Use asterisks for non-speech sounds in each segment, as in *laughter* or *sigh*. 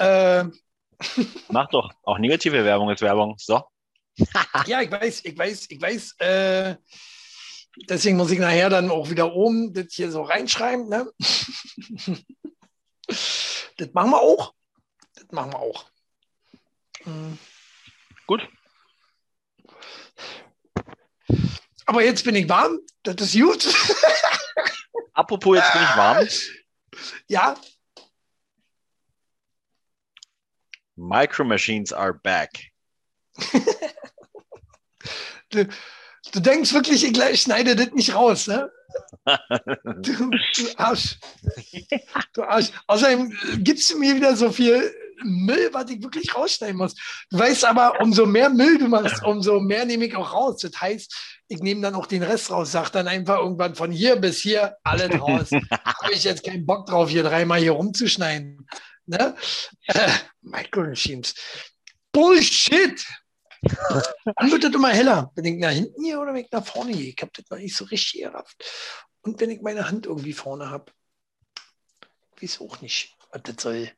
Äh, *laughs* Mach doch. Auch negative Werbung ist Werbung. So. *laughs* ja, ich weiß, ich weiß, ich weiß. Äh, deswegen muss ich nachher dann auch wieder oben das hier so reinschreiben. Ne? *laughs* das machen wir auch. Das machen wir auch. Mhm. Gut. Aber jetzt bin ich warm. Das ist gut. Apropos, jetzt bin ich warm. Ja. Micro Machines are back. du, du, denkst wirklich, ich schneide das nicht raus, ne? *laughs* du, du Arsch. Du Arsch. Außerdem gibst du mir wieder so viel Müll, was ich wirklich rausschneiden muss. Du weißt aber, umso mehr Müll du machst, umso mehr nehme ich auch raus. Das heißt, ich nehme dann auch den Rest raus, sag dann einfach irgendwann von hier bis hier alles raus. *laughs* Habe ich jetzt keinen Bock drauf, hier dreimal hier rumzuschneiden. Ne? Äh, Micro Machines. Bullshit! Dann wird das immer heller. Bin ich nach hinten hier oder bin ich nach vorne hier? Ich habe das noch nicht so richtig gerafft. Und wenn ich meine Hand irgendwie vorne habe, ich weiß auch nicht, was das soll.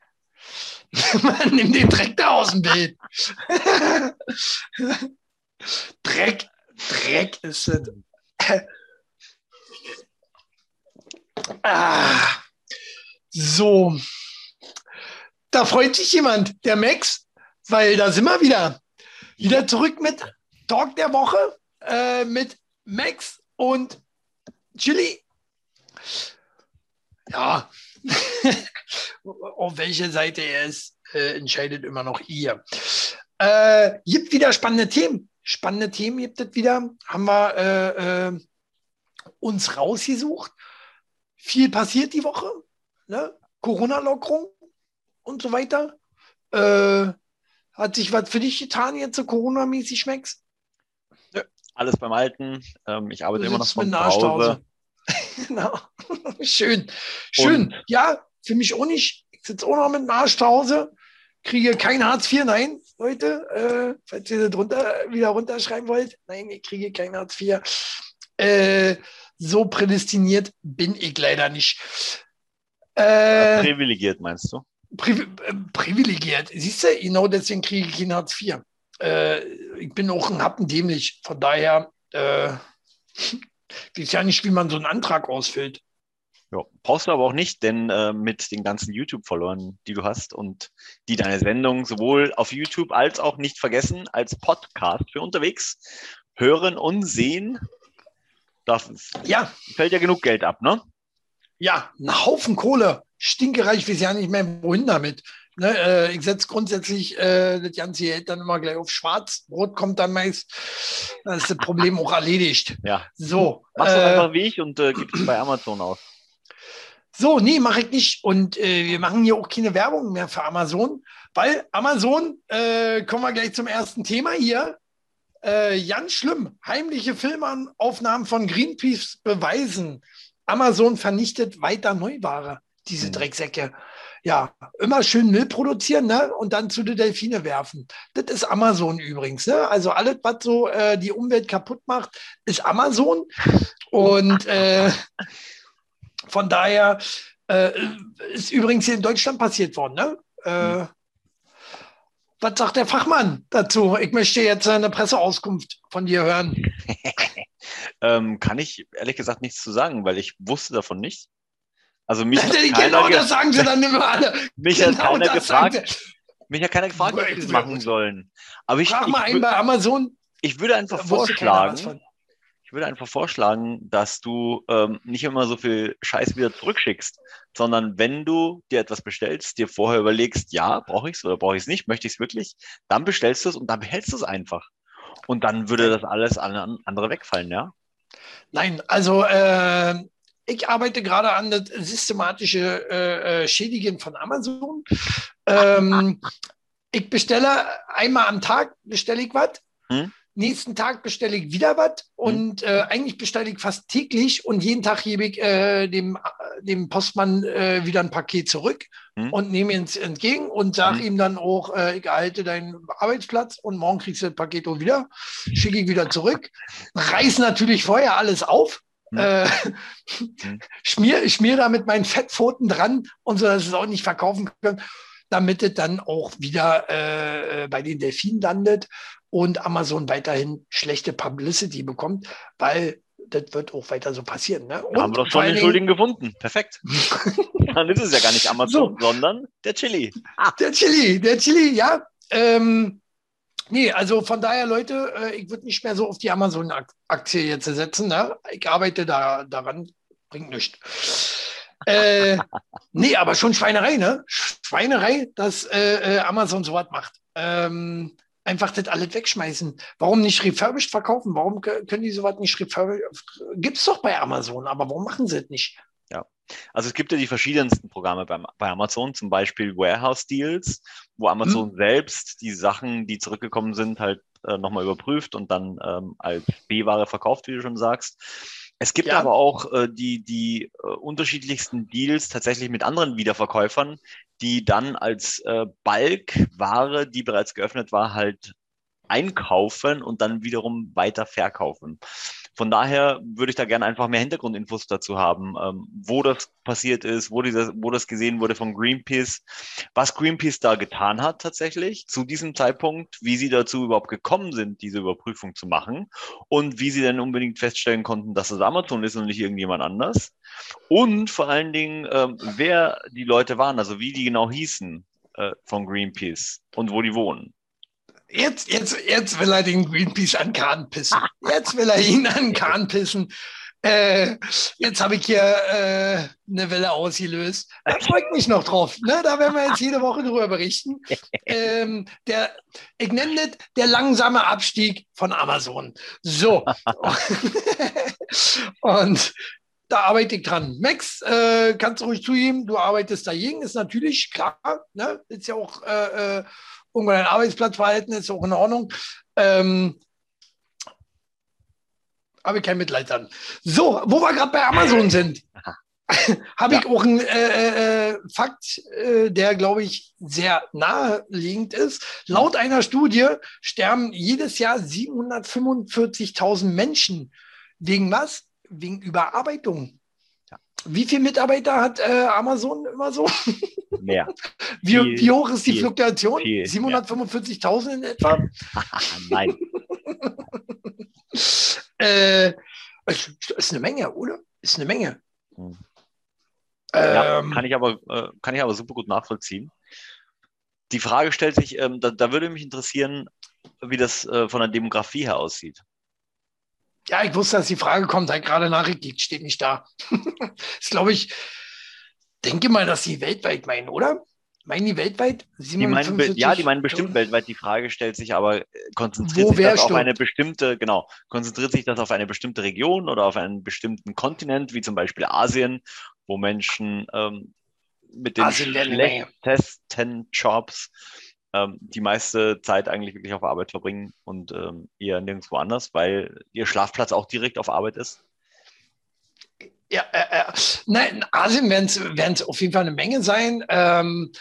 *laughs* Man nimmt den Dreck da aus dem Bild. *laughs* Dreck, Dreck ist es. ah, so. Da freut sich jemand, der Max, weil da sind wir wieder. Wieder zurück mit Talk der Woche äh, mit Max und Chili. Ja, *laughs* auf welche Seite er ist, äh, entscheidet immer noch ihr. Äh, gibt wieder spannende Themen. Spannende Themen gibt es wieder. Haben wir äh, äh, uns rausgesucht. Viel passiert die Woche. Ne? Corona-Lockerung und so weiter. Äh, hat sich was für dich getan jetzt so Corona-mäßig, schmeckst? Ja, alles beim Alten. Ähm, ich arbeite immer noch von zu Hause. *laughs* genau. *laughs* Schön. Schön. Und ja, für mich auch nicht. Ich sitze auch noch mit dem Arsch zu Hause, kriege kein Hartz IV, nein, Leute, äh, falls ihr das runter, wieder runterschreiben wollt. Nein, ich kriege kein Hartz IV. Äh, so prädestiniert bin ich leider nicht. Äh, privilegiert, meinst du? Pri äh, privilegiert. Siehst du, genau deswegen kriege ich kein Hartz IV. Äh, ich bin auch ein Happen dämlich. Von daher, äh, *laughs* ich weiß ja nicht, wie man so einen Antrag ausfüllt. Ja, brauchst du aber auch nicht, denn äh, mit den ganzen YouTube-Followern, die du hast und die deine Sendung sowohl auf YouTube als auch nicht vergessen als Podcast für unterwegs hören und sehen, das ja. fällt ja genug Geld ab, ne? Ja, ein Haufen Kohle. Stinkereich, weiß ja nicht mehr, wohin damit. Ne, äh, ich setze grundsätzlich äh, das ganze Geld dann immer gleich auf schwarz. Brot kommt dann meist. Dann ist das Problem auch erledigt. Ja. So. Machst du äh, einfach wie ich und äh, gibst es bei Amazon aus. So, nee, mache ich nicht. Und äh, wir machen hier auch keine Werbung mehr für Amazon, weil Amazon, äh, kommen wir gleich zum ersten Thema hier. Äh, ganz schlimm. Heimliche Filmaufnahmen von Greenpeace beweisen. Amazon vernichtet weiter Neuware, diese mhm. Drecksäcke. Ja, immer schön Müll produzieren ne? und dann zu den Delfine werfen. Das ist Amazon übrigens. Ne? Also alles, was so äh, die Umwelt kaputt macht, ist Amazon. *laughs* Und äh, von daher äh, ist übrigens hier in Deutschland passiert worden. Ne? Äh, hm. Was sagt der Fachmann dazu? Ich möchte jetzt eine Presseauskunft von dir hören. *laughs* ähm, kann ich ehrlich gesagt nichts zu sagen, weil ich wusste davon nicht. Also mich *laughs* hat genau das sagen sie dann immer alle. *laughs* mich genau hat keiner gefragt. Mich hat keiner gefragt, was sie machen sollen. Aber ich, Frag mal einen bei Amazon. Ich würde einfach vorschlagen, ich würde einfach vorschlagen, dass du ähm, nicht immer so viel Scheiß wieder zurückschickst, sondern wenn du dir etwas bestellst, dir vorher überlegst, ja, brauche ich es oder brauche ich es nicht, möchte ich es wirklich, dann bestellst du es und dann behältst du es einfach. Und dann würde das alles an andere wegfallen, ja? Nein, also äh, ich arbeite gerade an das systematische äh, äh Schädigen von Amazon. Ähm, ich bestelle einmal am Tag, bestelle ich was. Hm? Nächsten Tag bestelle ich wieder was und mhm. äh, eigentlich bestelle ich fast täglich und jeden Tag gebe ich äh, dem, dem Postmann äh, wieder ein Paket zurück mhm. und nehme ihn entgegen und sage mhm. ihm dann auch, äh, ich erhalte deinen Arbeitsplatz und morgen kriegst du das Paket auch wieder, schicke ich wieder zurück, reiß natürlich vorher alles auf, mhm. äh, mhm. *laughs* schmier, schmier da mit meinen Fettpfoten dran und so, dass es auch nicht verkaufen können. damit es dann auch wieder äh, bei den Delfinen landet und Amazon weiterhin schlechte Publicity bekommt, weil das wird auch weiter so passieren. Ne? Und haben wir doch schon den Schuldigen gefunden. Perfekt. *laughs* Dann ist es ja gar nicht Amazon, so. sondern der Chili. Ah. Der Chili, der Chili, ja. Ähm, nee, also von daher, Leute, äh, ich würde nicht mehr so auf die Amazon-Aktie jetzt setzen. Ne? Ich arbeite da, daran, bringt nichts. äh, *laughs* nee, aber schon Schweinerei, ne? Schweinerei, dass äh, äh Amazon sowas macht. Ähm, einfach das alles wegschmeißen. Warum nicht refurbished verkaufen? Warum können die sowas nicht refurbished? Gibt es doch bei Amazon, aber warum machen sie das nicht? Also es gibt ja die verschiedensten Programme bei, bei Amazon, zum Beispiel Warehouse Deals, wo Amazon hm. selbst die Sachen, die zurückgekommen sind, halt äh, nochmal überprüft und dann ähm, als B-Ware verkauft, wie du schon sagst. Es gibt ja. aber auch äh, die, die äh, unterschiedlichsten Deals tatsächlich mit anderen Wiederverkäufern, die dann als äh, Balkware, die bereits geöffnet war, halt einkaufen und dann wiederum weiter verkaufen. Von daher würde ich da gerne einfach mehr Hintergrundinfos dazu haben, ähm, wo das passiert ist, wo, dieses, wo das gesehen wurde von Greenpeace, was Greenpeace da getan hat tatsächlich zu diesem Zeitpunkt, wie sie dazu überhaupt gekommen sind, diese Überprüfung zu machen und wie sie dann unbedingt feststellen konnten, dass es Amazon ist und nicht irgendjemand anders. Und vor allen Dingen, ähm, wer die Leute waren, also wie die genau hießen äh, von Greenpeace und wo die wohnen. Jetzt, jetzt, jetzt will er den Greenpeace an Kahn pissen. Jetzt will er ihn an Kahn pissen. Äh, jetzt habe ich hier äh, eine Welle ausgelöst. Da freut mich noch drauf. Ne? Da werden wir jetzt jede Woche drüber berichten. Ähm, der, ich nenne das der langsame Abstieg von Amazon. So. *laughs* Und da arbeite ich dran. Max, äh, kannst du ruhig zugeben, du arbeitest dagegen, ist natürlich klar. Ne? Ist ja auch äh, äh irgendwann ein Arbeitsplatzverhalten ist auch in Ordnung. Ähm, habe ich kein Mitleid dann. So, wo wir gerade bei Amazon sind, habe ja. ich auch einen äh, äh, Fakt, äh, der, glaube ich, sehr naheliegend ist. Laut einer Studie sterben jedes Jahr 745.000 Menschen. Wegen was? Wegen Überarbeitung. Wie viele Mitarbeiter hat äh, Amazon immer so? Mehr. *laughs* wie, viel, wie, hoch ist die viel, Fluktuation? 745.000 in etwa? *laughs* Nein. *laughs* äh, ist eine Menge, oder? Ist eine Menge. Hm. Ja, ähm, kann, ich aber, äh, kann ich aber super gut nachvollziehen. Die Frage stellt sich, ähm, da, da, würde mich interessieren, wie das äh, von der Demografie her aussieht. Ja, ich wusste, dass die Frage kommt, halt gerade Nachricht steht nicht da. *laughs* das glaube ich, denke mal, dass sie weltweit meinen, oder? Meinen die weltweit? Die meinen, ja, die meinen bestimmt weltweit. Die Frage stellt sich aber, konzentriert Wo sich das auf eine bestimmte, genau, konzentriert sich das auf eine bestimmte Region oder auf einen bestimmten Kontinent, wie zum Beispiel Asien, wo Menschen ähm, mit den schlechtesten Jobs ähm, die meiste Zeit eigentlich wirklich auf Arbeit verbringen und ähm, eher nirgendwo anders, weil ihr Schlafplatz auch direkt auf Arbeit ist? Ja, äh, äh, nein, in Asien werden es auf jeden Fall eine Menge sein. Ähm,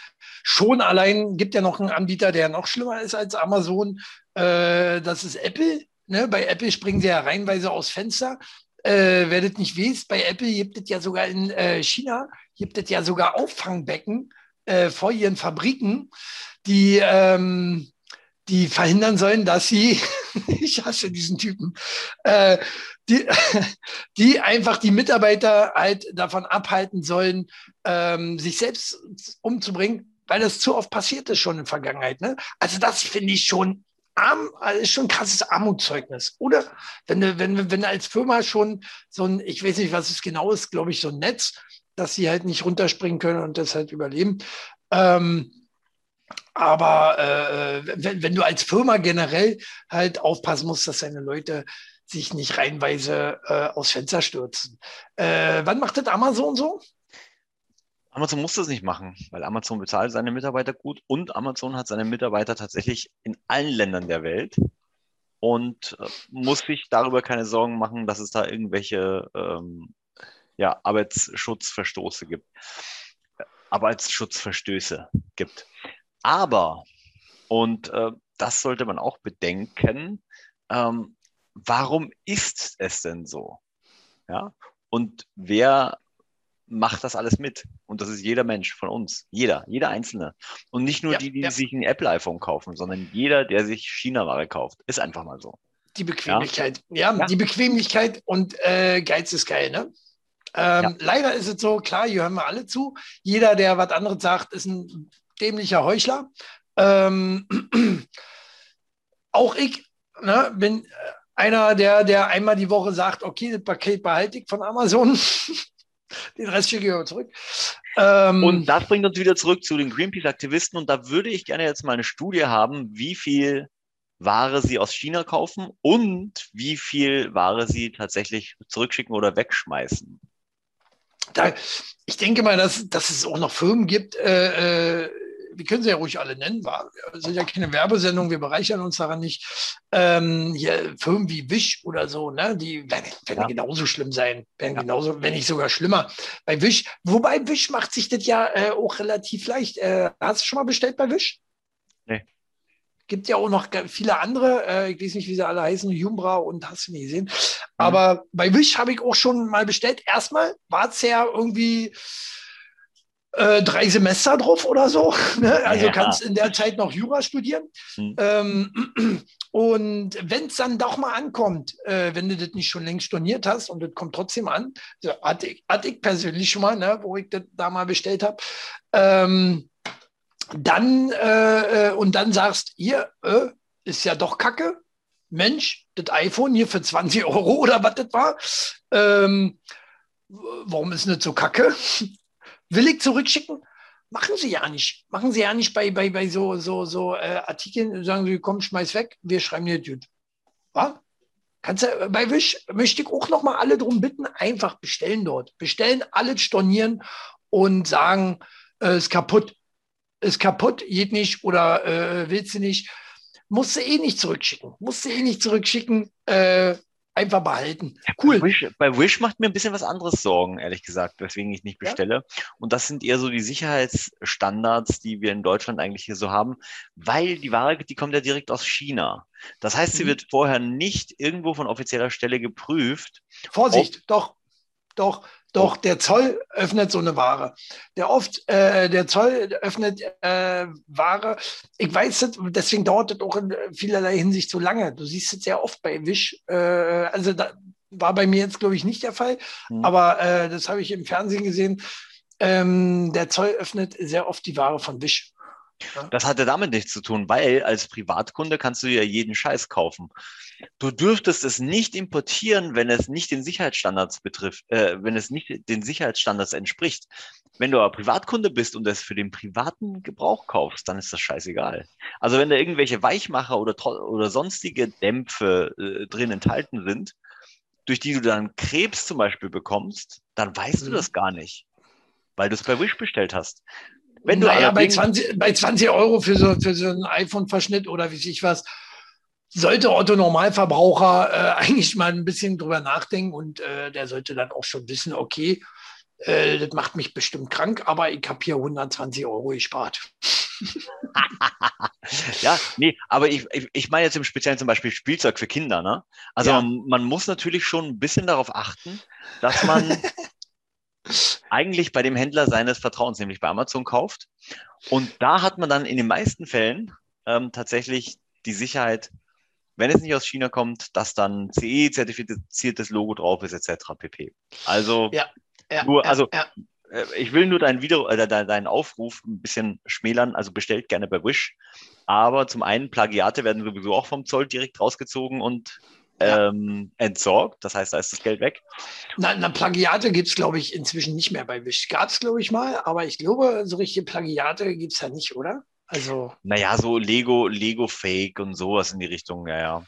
schon allein gibt ja noch einen Anbieter, der noch schlimmer ist als Amazon. Äh, das ist Apple. Ne? Bei Apple springen sie ja reinweise aus Fenster. Äh, wer das nicht weiß, bei Apple gibt es ja sogar in äh, China, gibt es ja sogar Auffangbecken äh, vor ihren Fabriken die, ähm, die verhindern sollen, dass sie, *laughs* ich hasse diesen Typen, äh, die, *laughs* die einfach die Mitarbeiter halt davon abhalten sollen, ähm, sich selbst umzubringen, weil das zu oft passiert ist schon in der Vergangenheit. Ne? Also das finde ich schon arm, also ist schon ein krasses Armutszeugnis. Oder wenn du, wenn, wenn du als Firma schon so ein, ich weiß nicht, was es genau ist, glaube ich, so ein Netz, dass sie halt nicht runterspringen können und das halt überleben. Ähm, aber äh, wenn, wenn du als Firma generell halt aufpassen musst, dass deine Leute sich nicht reinweise äh, aus Fenster stürzen. Äh, wann macht das Amazon so? Amazon muss das nicht machen, weil Amazon bezahlt seine Mitarbeiter gut und Amazon hat seine Mitarbeiter tatsächlich in allen Ländern der Welt und äh, muss sich darüber keine Sorgen machen, dass es da irgendwelche ähm, ja, Arbeitsschutzverstoße gibt. Arbeitsschutzverstöße gibt. Aber, und äh, das sollte man auch bedenken, ähm, warum ist es denn so? Ja? Und wer macht das alles mit. Und das ist jeder Mensch von uns. Jeder, jeder Einzelne. Und nicht nur ja, die, die ja. sich ein Apple-iPhone kaufen, sondern jeder, der sich China-Ware kauft. Ist einfach mal so. Die Bequemlichkeit. Ja, ja die Bequemlichkeit und äh, Geiz ist geil, ne? Ähm, leider ist es so, klar, hier hören wir alle zu. Jeder, der was anderes sagt, ist ein dämlicher Heuchler. Ähm, *clears throat* auch ich ne, bin einer, der, der einmal die Woche sagt, okay, das Paket behalte ich von Amazon. *laughs* Den Rest schicke ich aber zurück. Ähm, und das bringt uns wieder zurück zu den Greenpeace-Aktivisten. Und da würde ich gerne jetzt mal eine Studie haben, wie viel Ware sie aus China kaufen und wie viel Ware sie tatsächlich zurückschicken oder wegschmeißen. Da, ich denke mal, dass, dass es auch noch Firmen gibt, äh, äh wir können sie ja ruhig alle nennen, war, sind ja keine Werbesendung, wir bereichern uns daran nicht. Ähm, hier Firmen wie Wish oder so, ne, die werden, werden ja. genauso schlimm sein, werden ja. genauso, wenn nicht sogar schlimmer. Bei Wish, wobei Wish macht sich das ja äh, auch relativ leicht. Äh, hast du schon mal bestellt bei Wish? Nee. Gibt ja auch noch viele andere, äh, ich weiß nicht, wie sie alle heißen, Jumbra und hast du nie gesehen. Mhm. Aber bei Wish habe ich auch schon mal bestellt. Erstmal war es ja irgendwie äh, drei Semester drauf oder so. *laughs* Ne? Also ja. kannst in der Zeit noch Jura studieren. Mhm. Ähm, *clears throat* und wenn es dann doch mal ankommt, äh, wenn du das nicht schon längst storniert hast und das kommt trotzdem an, so, hatte, ich, hatte ich persönlich schon mal, ne, wo ich das da mal bestellt habe, ähm, dann äh, äh, und dann sagst, hier, äh, ist ja doch Kacke. Mensch, das iPhone hier für 20 Euro *laughs* oder was das war. Ähm, warum ist das so kacke? Willig zurückschicken? Machen sie ja nicht. Machen sie ja nicht bei, bei, bei so, so, so äh, Artikeln, sagen sie, komm, schmeiß weg, wir schreiben dir Dude. Was? Kannst du, äh, bei Wish möchte ich auch noch mal alle darum bitten, einfach bestellen dort. Bestellen, alles stornieren und sagen, äh, ist kaputt. Ist kaputt, geht nicht oder äh, willst du nicht. Musst du eh nicht zurückschicken. Musst du eh nicht zurückschicken. Äh, einfach behalten. Cool. Bei Wish, bei Wish, macht mir ein bisschen was anderes Sorgen, ehrlich gesagt, weswegen ich nicht bestelle. Ja? Und das sind eher so die Sicherheitsstandards, die wir in Deutschland eigentlich hier so haben, weil die Ware, die kommt ja direkt aus China. Das heißt, sie mhm. wird vorher nicht irgendwo von offizieller Stelle geprüft. Vorsicht, doch, doch, doch, der Zoll öffnet so eine Ware. Der oft, äh, der Zoll öffnet äh, Ware. Ich weiß es, deswegen dauert das auch in vielerlei Hinsicht so lange. Du siehst es sehr oft bei Wish. Äh, also da war bei mir jetzt, glaube ich, nicht der Fall, mhm. aber äh, das habe ich im Fernsehen gesehen. Ähm, der Zoll öffnet sehr oft die Ware von Wish. Das hatte damit nichts zu tun, weil als Privatkunde kannst du ja jeden Scheiß kaufen. Du dürftest es nicht importieren, wenn es nicht den Sicherheitsstandards betrifft, äh, wenn es nicht den Sicherheitsstandards entspricht. Wenn du aber Privatkunde bist und es für den privaten Gebrauch kaufst, dann ist das scheißegal. Also wenn da irgendwelche Weichmacher oder, oder sonstige Dämpfe äh, drin enthalten sind, durch die du dann Krebs zum Beispiel bekommst, dann weißt mhm. du das gar nicht, weil du es bei Wish bestellt hast. Wenn du naja, bei 20, bei 20 Euro für so, für so einen iPhone-Verschnitt oder wie ich was, sollte Otto Normalverbraucher äh, *laughs* eigentlich mal ein bisschen drüber nachdenken und äh, der sollte dann auch schon wissen, okay, äh, das macht mich bestimmt krank, aber ich habe hier 120 Euro gespart. *laughs* ja, nee, aber ich, ich, ich meine jetzt im Speziellen zum Beispiel Spielzeug für Kinder. Ne? Also ja. man, man muss natürlich schon ein bisschen darauf achten, dass man *laughs* eigentlich bei dem Händler seines Vertrauens, nämlich bei Amazon, kauft. Und da hat man dann in den meisten Fällen ähm, tatsächlich die Sicherheit, wenn es nicht aus China kommt, dass dann CE-zertifiziertes Logo drauf ist, etc. pp. Also, ja, ja, nur, also ja, äh, ich will nur deinen, Video, äh, deinen Aufruf ein bisschen schmälern. Also bestellt gerne bei Wish. Aber zum einen, Plagiate werden sowieso auch vom Zoll direkt rausgezogen und ähm, entsorgt. Das heißt, da ist das Geld weg. Na, na Plagiate gibt es, glaube ich, inzwischen nicht mehr bei Wish. Gab es, glaube ich, mal, aber ich glaube, so richtige Plagiate gibt es ja nicht, oder? Also. Naja, so Lego, Lego-Fake und sowas in die Richtung, ja, ja.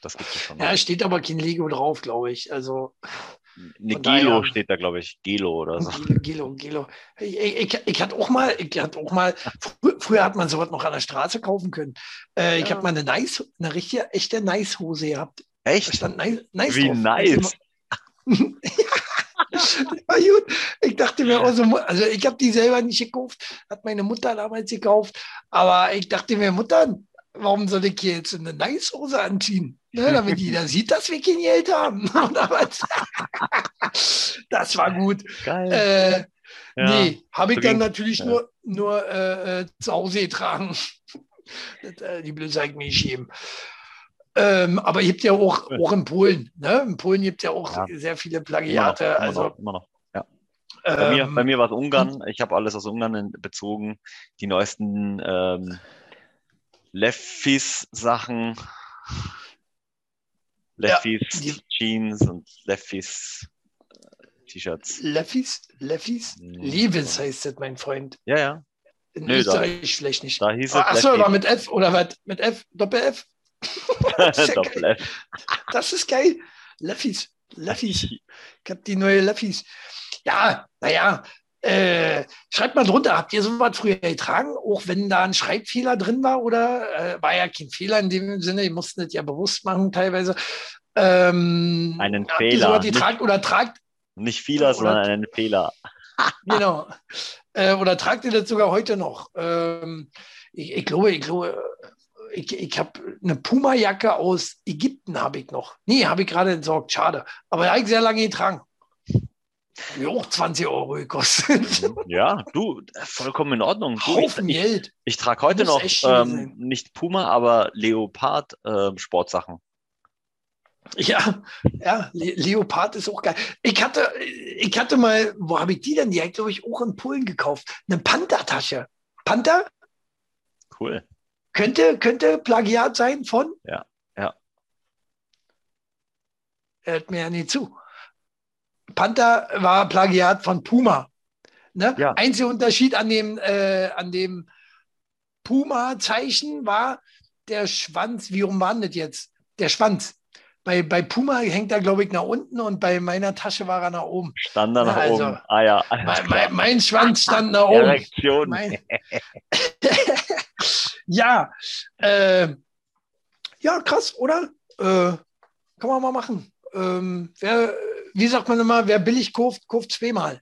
Das gibt es schon. Ja, steht aber kein Lego drauf, glaube ich. Also. Ne, Gelo daher, steht da, glaube ich. Gelo oder so. Gelo, Gelo. Ich, ich, ich, hatte auch mal, ich hatte auch mal, früher hat man sowas noch an der Straße kaufen können. Äh, ja. Ich habe mal eine nice, eine richtige, echte Nice-Hose gehabt. Echt? stand nice, nice Wie drauf. nice. *laughs* *laughs* war gut. Ich dachte mir auch so, also ich habe die selber nicht gekauft, hat meine Mutter damals gekauft, aber ich dachte mir, Mutter, warum soll ich hier jetzt eine Nice-Hose anziehen? Ne, damit jeder sieht, dass wir kein Geld haben. *laughs* *laughs* Das war gut. Geil. Äh, Ja. Nee, habe ich dann natürlich Ja. nur, nur äh, äh, zu Hause getragen. Das, äh, die Blöße mir geschrieben. Ähm, aber gibt ja auch, Ja. auch in Polen. Ne? In Polen gibt ja auch Ja. sehr viele Immer noch, Plagiate. immer also, noch, immer noch. Bei mir, ähm, bei mir war es Ungarn. Ich habe alles aus Ungarn bezogen. Die neuesten ähm, Leffis-Sachen. Leffis die- Jeans und Leffis äh, T-Shirts. Leffis? Leffis? Mhm. Levis heißt das, mein Freund. Ja, ja. In Nö, da- Österreich vielleicht nicht. Da hieß es Achso, war mit F oder was? Mit F? Doppel-F? ist ja F. Das ist geil. Leffis. Leffis. Ich habe die neue Leffis. Ja, naja. Äh, schreibt mal drunter, habt ihr sowas früher getragen, auch wenn da ein Schreibfehler drin war oder äh, war ja kein Fehler in dem Sinne, ihr mussten das ja bewusst machen teilweise. Ähm, Einen Fehler, nicht- oder tragt, Nicht vieler, Oder- sondern einen Fehler. *laughs* genau, äh, oder tragt ihr das sogar heute noch? Ähm, ich, ich glaube, ich glaube, ich, ich habe eine Puma-Jacke aus Ägypten habe ich noch. Nee, habe ich gerade entsorgt, schade. Aber habe ich sehr lange getragen. Mir auch 20 Euro gekostet. *laughs* Ja, du, vollkommen in Ordnung. Du, ich, Haufen ich, Geld. ich trage heute noch ähm, nicht Puma, aber Leopard ähm, Sportsachen. Ja, ja, Le Leopard ist auch geil. Ich hatte, ich hatte mal, wo habe ich die denn? Die habe ich, glaube ich, auch in Polen gekauft. Eine Panther-Tasche. Panther Cool. Könnte, könnte Plagiat sein von? Ja, ja. Er hört mir ja nie zu. Panther war Plagiat von Puma. Ne? Ja. Einziger Unterschied an dem, äh, an dem Puma-Zeichen war der Schwanz. Wie rum war das jetzt? Der Schwanz. Bei, bei Puma hängt er, glaube ich, nach unten und bei meiner Tasche war er nach oben. Stand da Na, nach also, oben. Ah ja, Mein, mein, mein Schwanz stand nach oben. Erektion. Mein, *laughs* *laughs* ja, äh, ja, krass, oder? Äh, kann man mal machen. Ähm, wer, wie sagt man immer, wer billig kauft, kauft zweimal.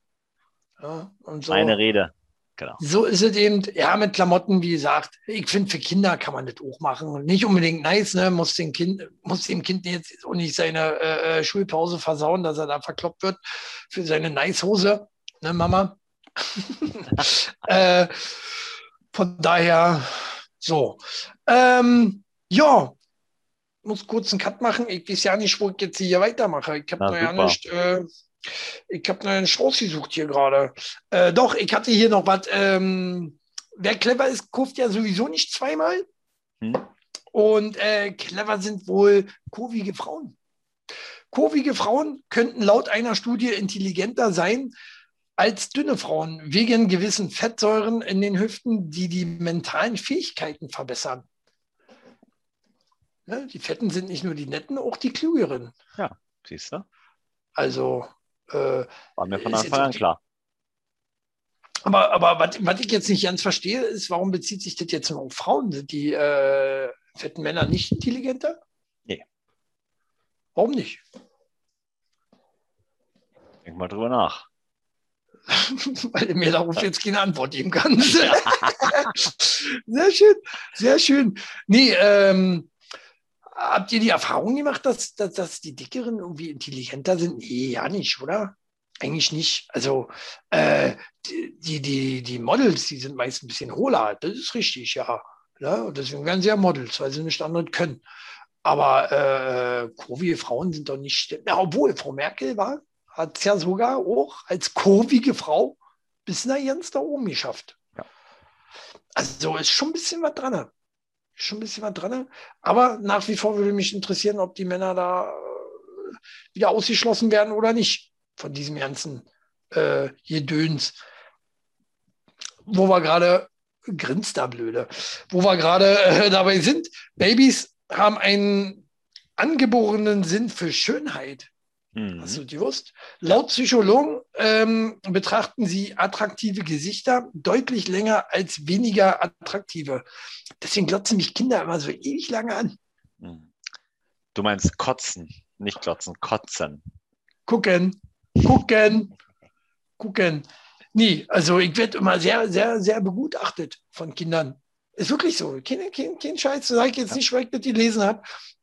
Ja, so. Eine Rede. Genau. So ist es eben, ja, mit Klamotten, wie gesagt. Ich finde, für Kinder kann man das auch machen. Nicht unbedingt nice, ne? Muss, den kind, muss dem Kind jetzt auch nicht seine äh, äh, Schulpause versauen, dass er da verkloppt wird für seine Nice-Hose, ne, Mama? *laughs* äh, von daher, so. Ähm, ja, muss kurz einen Cut machen. Ich weiß ja nicht, wo ich jetzt hier weitermache. Ich habe noch ja nicht. Äh, ich habe einen Strauß gesucht hier gerade. Äh, doch, ich hatte hier noch was. Ähm, wer clever ist, kauft ja sowieso nicht zweimal. Hm? Und äh, clever sind wohl kurvige Frauen. Kurvige Frauen könnten laut einer Studie intelligenter sein als dünne Frauen wegen gewissen Fettsäuren in den Hüften, die die mentalen Fähigkeiten verbessern. Ne? Die Fetten sind nicht nur die Netten, auch die Klügeren. Siehst du? Also, äh, War mir von Anfang an klar. aber, aber was, was ich jetzt nicht ganz verstehe, ist, warum bezieht sich das jetzt nur auf Frauen? Sind die äh, fetten Männer nicht intelligenter? Nee. Warum nicht? Denk mal drüber nach. *laughs* Weil du mir darauf jetzt keine Antwort geben kannst. *laughs* *laughs* sehr schön, sehr schön. Nee, ähm, habt ihr die Erfahrung gemacht, dass, dass, dass die Dickeren irgendwie intelligenter sind? Nee, ja nicht, oder? Eigentlich nicht. Also äh, die, die, die, Models, die sind meist ein bisschen hohler. Das ist richtig, ja. ja und deswegen werden sie ja Models, weil sie nicht anderes können. Aber äh, kurvige Frauen sind doch nicht. Ja, obwohl, Frau Merkel war, hat es ja sogar auch als kurvige Frau bis nach ganz da oben geschafft. Ja. Also ist schon ein bisschen was dran. Schon ein bisschen was dran. Aber nach wie vor würde mich interessieren, ob die Männer da äh, wieder ausgeschlossen werden oder nicht von diesem ganzen äh, Gedöns. Wo wir gerade, grinst da blöde, wo wir gerade äh, dabei sind, Babys haben einen angeborenen Sinn für Schönheit. Mhm. Hast du gewusst? Laut Psychologen ähm, betrachten sie attraktive Gesichter deutlich länger als weniger attraktive. Deswegen glotzen mich Kinder immer so ewig lange an. Mhm. Du meinst kotzen, nicht klotzen, kotzen. Gucken, gucken, gucken. Nee, also ich werde immer sehr, sehr, sehr begutachtet von Kindern. Ist wirklich so. Kein, kein, kein Scheiß, sage ich jetzt nicht, weil ich das gelesen habe.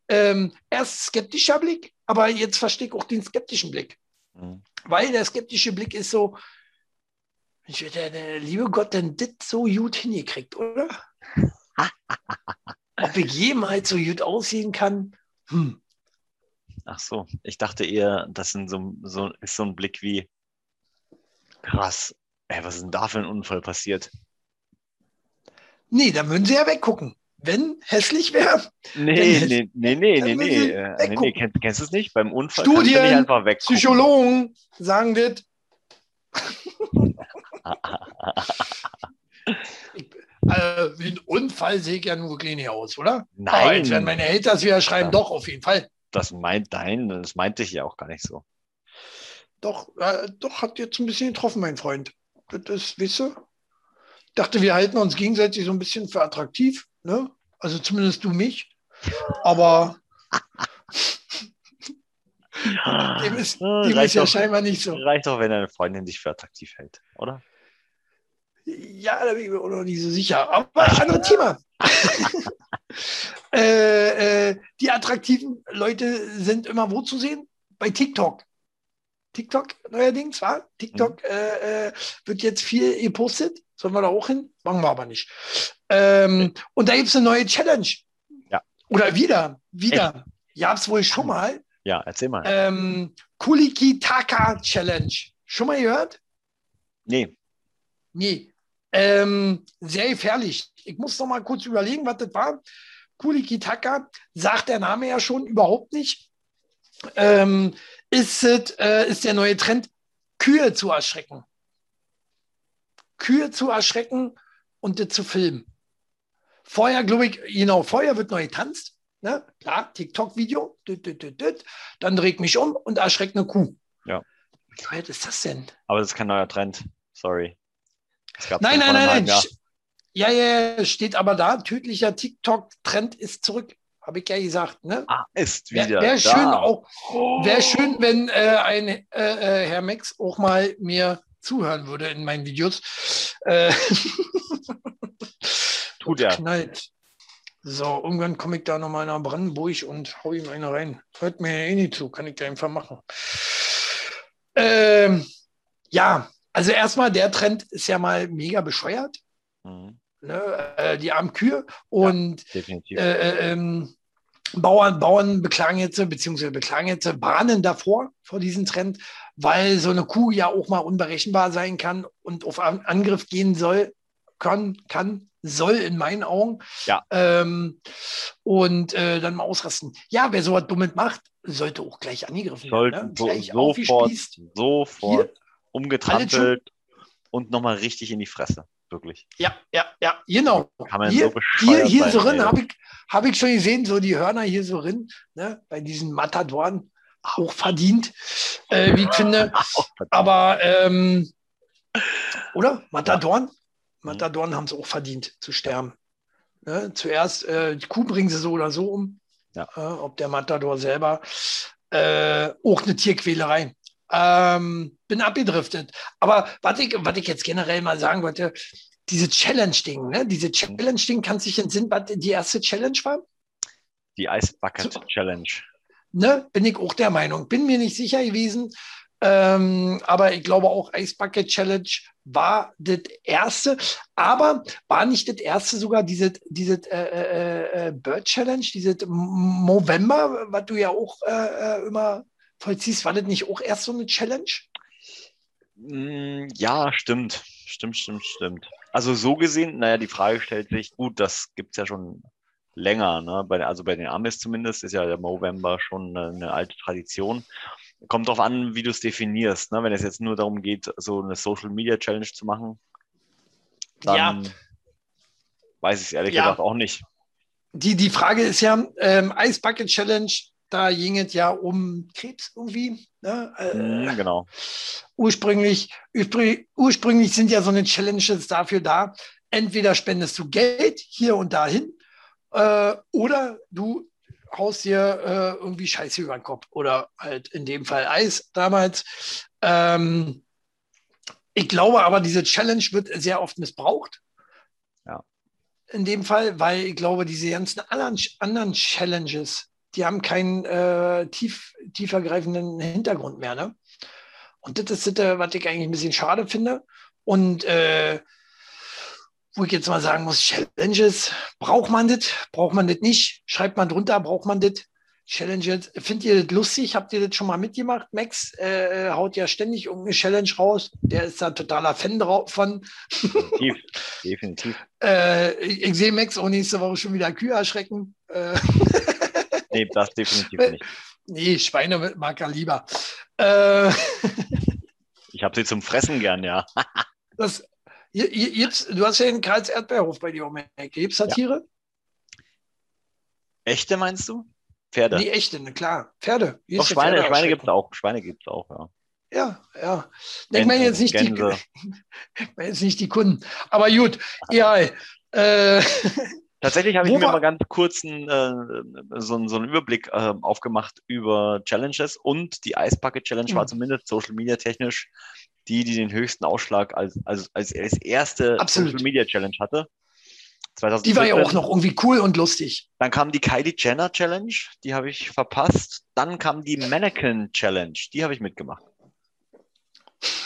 Ähm, erst skeptischer Blick, aber jetzt verstehe ich auch den skeptischen Blick. Mhm. Weil der skeptische Blick ist so, ich der, der liebe Gott denn das so gut hingekriegt, oder? *laughs* Ob ich jemals so gut aussehen kann? Hm. Ach so, ich dachte eher, das sind so, so, ist so ein Blick wie, krass, ey, was ist denn da für ein Unfall passiert? Nee, dann würden sie ja weggucken. Wenn hässlich wäre. Nee, nee, nee, nee, nee, nee, äh, nee, nee, kennst, kennst du es nicht? Beim Unfall Studien, nicht einfach weggucken. Psychologen sagen das. also, wie ein Unfall sehe ich ja nur nicht aus, oder? Nein. jetzt werden meine Eltern wieder schreiben, doch, auf jeden Fall. Das meint, nein, das meinte ich ja auch gar nicht so. Doch, äh, doch, hat jetzt ein bisschen getroffen, mein Freund. Das ist, weißt du, dachte, wir halten uns gegenseitig so ein bisschen für attraktiv. Ne? Also zumindest du mich. Aber dem ist, dem ist ja doch, scheinbar nicht so. Reicht doch, wenn deine Freundin dich für attraktiv hält, oder? Ja, da bin ich mir auch noch nicht so sicher. Aber anderes Thema. *laughs* äh, äh, die attraktiven Leute sind immer wo zu sehen? Bei TikTok. TikTok neuerdings, war? TikTok mhm. äh, äh, wird jetzt viel gepostet. Sollen wir da auch hin? Machen wir aber nicht. Ähm, und da gibt es eine neue Challenge. Ja. Oder wieder, wieder. Gab es wohl schon mal. Ja, erzähl mal. Ähm, Kuliki Taka Challenge. Schon mal gehört? Nee. Nee. Ähm, sehr gefährlich. Ich muss noch mal kurz überlegen, was das war. Kuliki Taka sagt der Name ja schon überhaupt nicht. Ähm, ist, äh, ist der neue Trend, Kühe zu erschrecken. Kühe zu erschrecken und das zu filmen. Vorher, glaube ich, genau, vorher wird neu getanzt. Ne? Klar, TikTok-Video. Dann drehe ich mich um und erschrecke eine Kuh. Ja. Wie weit ist das denn? Aber das ist kein neuer Trend. Sorry. Nein, nein, nein, nein. Ja, ja, steht aber da. Tödlicher TikTok-Trend ist zurück. Habe ich ja gesagt. Ne? Ah, ist wieder. Wäre wär schön, auch, wär schön, wenn äh, ein äh, äh, Herr Max auch mal mir zuhören würde in meinen Videos. Äh, *laughs* Tut er. Knallt. So, irgendwann komme ich da nochmal nach Brandenburg und hau ihm eine rein. Hört mir eh nicht zu, kann ich da einfach machen. Ähm, ja, also erstmal, der Trend ist ja mal mega bescheuert. Mhm. Ne, äh, die armen Kühe und ja, äh, ähm, Bauern, Bauern beklagen jetzt, beziehungsweise beklagen jetzt, warnen davor, vor diesem Trend, weil so eine Kuh ja auch mal unberechenbar sein kann und auf Angriff gehen soll, kann, kann, soll in meinen Augen. Ja. Ähm, und äh, dann mal ausrasten. Ja, wer sowas dummes macht, sollte auch gleich angegriffen werden. Ne? Gleich so, sofort, sofort umgetrampelt und nochmal richtig in die Fresse. Wirklich. Ja, ja, ja, genau. Kann man hier, so hier, hier so drin habe ich, hab ich schon gesehen, so die Hörner hier so drin, ne, bei diesen Matadoren auch verdient, äh, wie ich finde. *laughs* Aber, ähm, oder? Matadoren? Matadoren haben es auch verdient zu sterben. Ne? Zuerst, äh, die Kuh bringen sie so oder so um. Ja. Äh, ob der Matador selber. Äh, auch eine Tierquälerei. Ähm, bin abgedriftet. Aber was ich, was ich jetzt generell mal sagen wollte, diese Challenge-Ding, ne? diese Challenge-Ding, kann sich entsinnen, was die erste Challenge war? Die Ice Bucket so, Challenge. Ne? Bin ich auch der Meinung. Bin mir nicht sicher gewesen. Ähm, aber ich glaube auch Ice Bucket Challenge war das erste. Aber war nicht das erste sogar diese, diese äh, äh, äh Bird Challenge, diese November, was du ja auch äh, äh immer vollziehst, war das nicht auch erst so eine Challenge? Mm, ja, stimmt. Stimmt, stimmt, stimmt. Also so gesehen, naja, die Frage stellt sich, gut, das gibt es ja schon länger, ne? Bei, also bei den Amis zumindest ist ja der Movember schon eine, eine alte Tradition. Kommt darauf an, wie du es definierst. Ne? Wenn es jetzt nur darum geht, so eine Social Media Challenge zu machen, dann ja. weiß ich es ehrlich ja. gesagt auch nicht. Die, die Frage ist ja, ähm, Ice Bucket Challenge da ging es ja um Krebs irgendwie. Ne? Äh, genau. Ursprünglich, ursprünglich, ursprünglich sind ja so eine Challenges dafür da. Entweder spendest du Geld hier und dahin äh, oder du haust dir äh, irgendwie Scheiße über den Kopf oder halt in dem Fall Eis damals. Ähm, ich glaube aber, diese Challenge wird sehr oft missbraucht. Ja. In dem Fall, weil ich glaube, diese ganzen anderen, anderen Challenges, die haben keinen äh, tief, tiefergreifenden Hintergrund mehr. Ne? Und das ist das, was ich eigentlich ein bisschen schade finde. Und äh, wo ich jetzt mal sagen muss, Challenges, braucht man das? Braucht man das nicht? Schreibt man drunter, braucht man das? Challenges, findet ihr das lustig? Habt ihr das schon mal mitgemacht? Max äh, haut ja ständig irgendeine Challenge raus. Der ist da totaler Fan von. Definitiv, *laughs* definitiv. äh, ich, ich sehe Max auch nächste Woche schon wieder Kühe erschrecken. Äh, *laughs* nee, das definitiv nicht. Nee, Schweine mag er lieber. Äh, ich habe sie zum Fressen gern, ja. das, Gibt's, du hast ja den Karls Erdbeerhof bei dir um die Ecke. Gibt es da ja. Tiere? Echte meinst du? Pferde. Die echte, ne, klar. Pferde. Doch, Schweine, Pferde Schweine gibt es auch. Schweine gibt es auch, ja. Ja, ja. Ich meine jetzt, nicht die, *laughs* ich meine jetzt nicht die Kunden. Aber gut, ja. Äh, *laughs* Tatsächlich habe ich mir mal ganz kurz einen, äh, so, so, einen Überblick äh, aufgemacht über Challenges und die Ice Bucket Challenge mhm. war zumindest Social Media technisch die, die den höchsten Ausschlag als, als, als, als erste Absolut. Social Media Challenge hatte. 2014. Die war ja auch noch irgendwie cool und lustig. Dann kam die Kylie Jenner Challenge, die habe ich verpasst. Dann kam die Mannequin Challenge, die habe ich mitgemacht.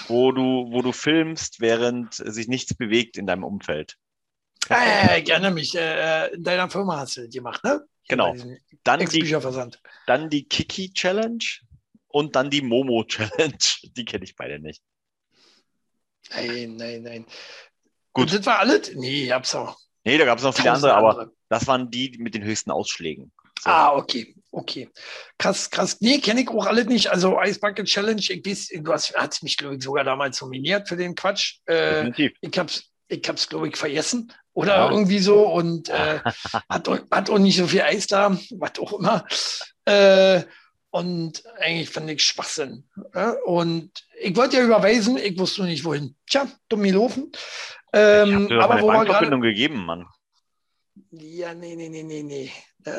Wo du, wo du filmst, während sich nichts bewegt in deinem Umfeld. Äh, ich erinnere mich, äh, in deiner Firma hast du das gemacht, ne? Genau. Dann die, dann die Kiki Challenge und dann die Momo Challenge. *laughs* Die kenne ich beide nicht. Nein, nein, nein. Gut. Und das war alles? Nee, ich hab's auch. Nee, da gab es noch viele andere, aber das waren die mit den höchsten Ausschlägen. So. Ah, okay, okay. Krass, krass. Nee, kenne ich auch alle nicht. Also Ice Bucket Challenge, ich weiß, du hast, hast mich, glaube ich, sogar damals nominiert für den Quatsch. Äh. Ich hab's, ich hab's, glaube ich, vergessen. Oder ja. irgendwie so. Und äh, *laughs* hat, hat auch nicht so viel Eis da, was auch immer. Äh, und eigentlich fand ich Schwachsinn. Und ich wollte ja überweisen, ich wusste nicht wohin. Tja, dumm gelaufen. Ähm, ich aber wo wir gerade gegeben, Mann. Ja, nee, nee, nee, nee, nee.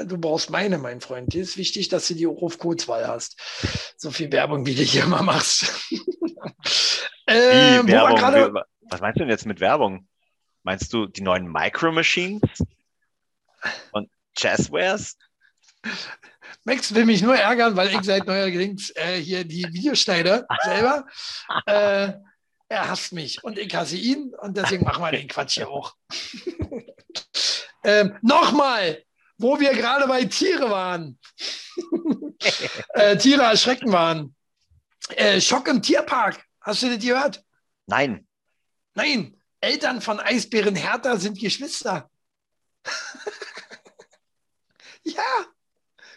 Du brauchst meine, mein Freund. Es ist wichtig, dass du die auch auf Kurzwahl hast. So viel Werbung, wie du hier immer machst. *laughs* ähm, Werbung? Grade... Was meinst du denn jetzt mit Werbung? Meinst du die neuen Micro Machines und Jazzwares? Max will mich nur ärgern, weil ich seit neuerdings äh, hier die Videoschneider selber. Äh, er hasst mich und ich hasse ihn und deswegen machen wir den Quatsch hier auch. *laughs* ähm, Nochmal, wo wir gerade bei Tiere waren. *laughs* äh, Tiere erschrecken waren. Äh, Schock im Tierpark. Hast du das gehört? Nein. Nein. Eltern von Eisbären Hertha sind Geschwister. *laughs* ja.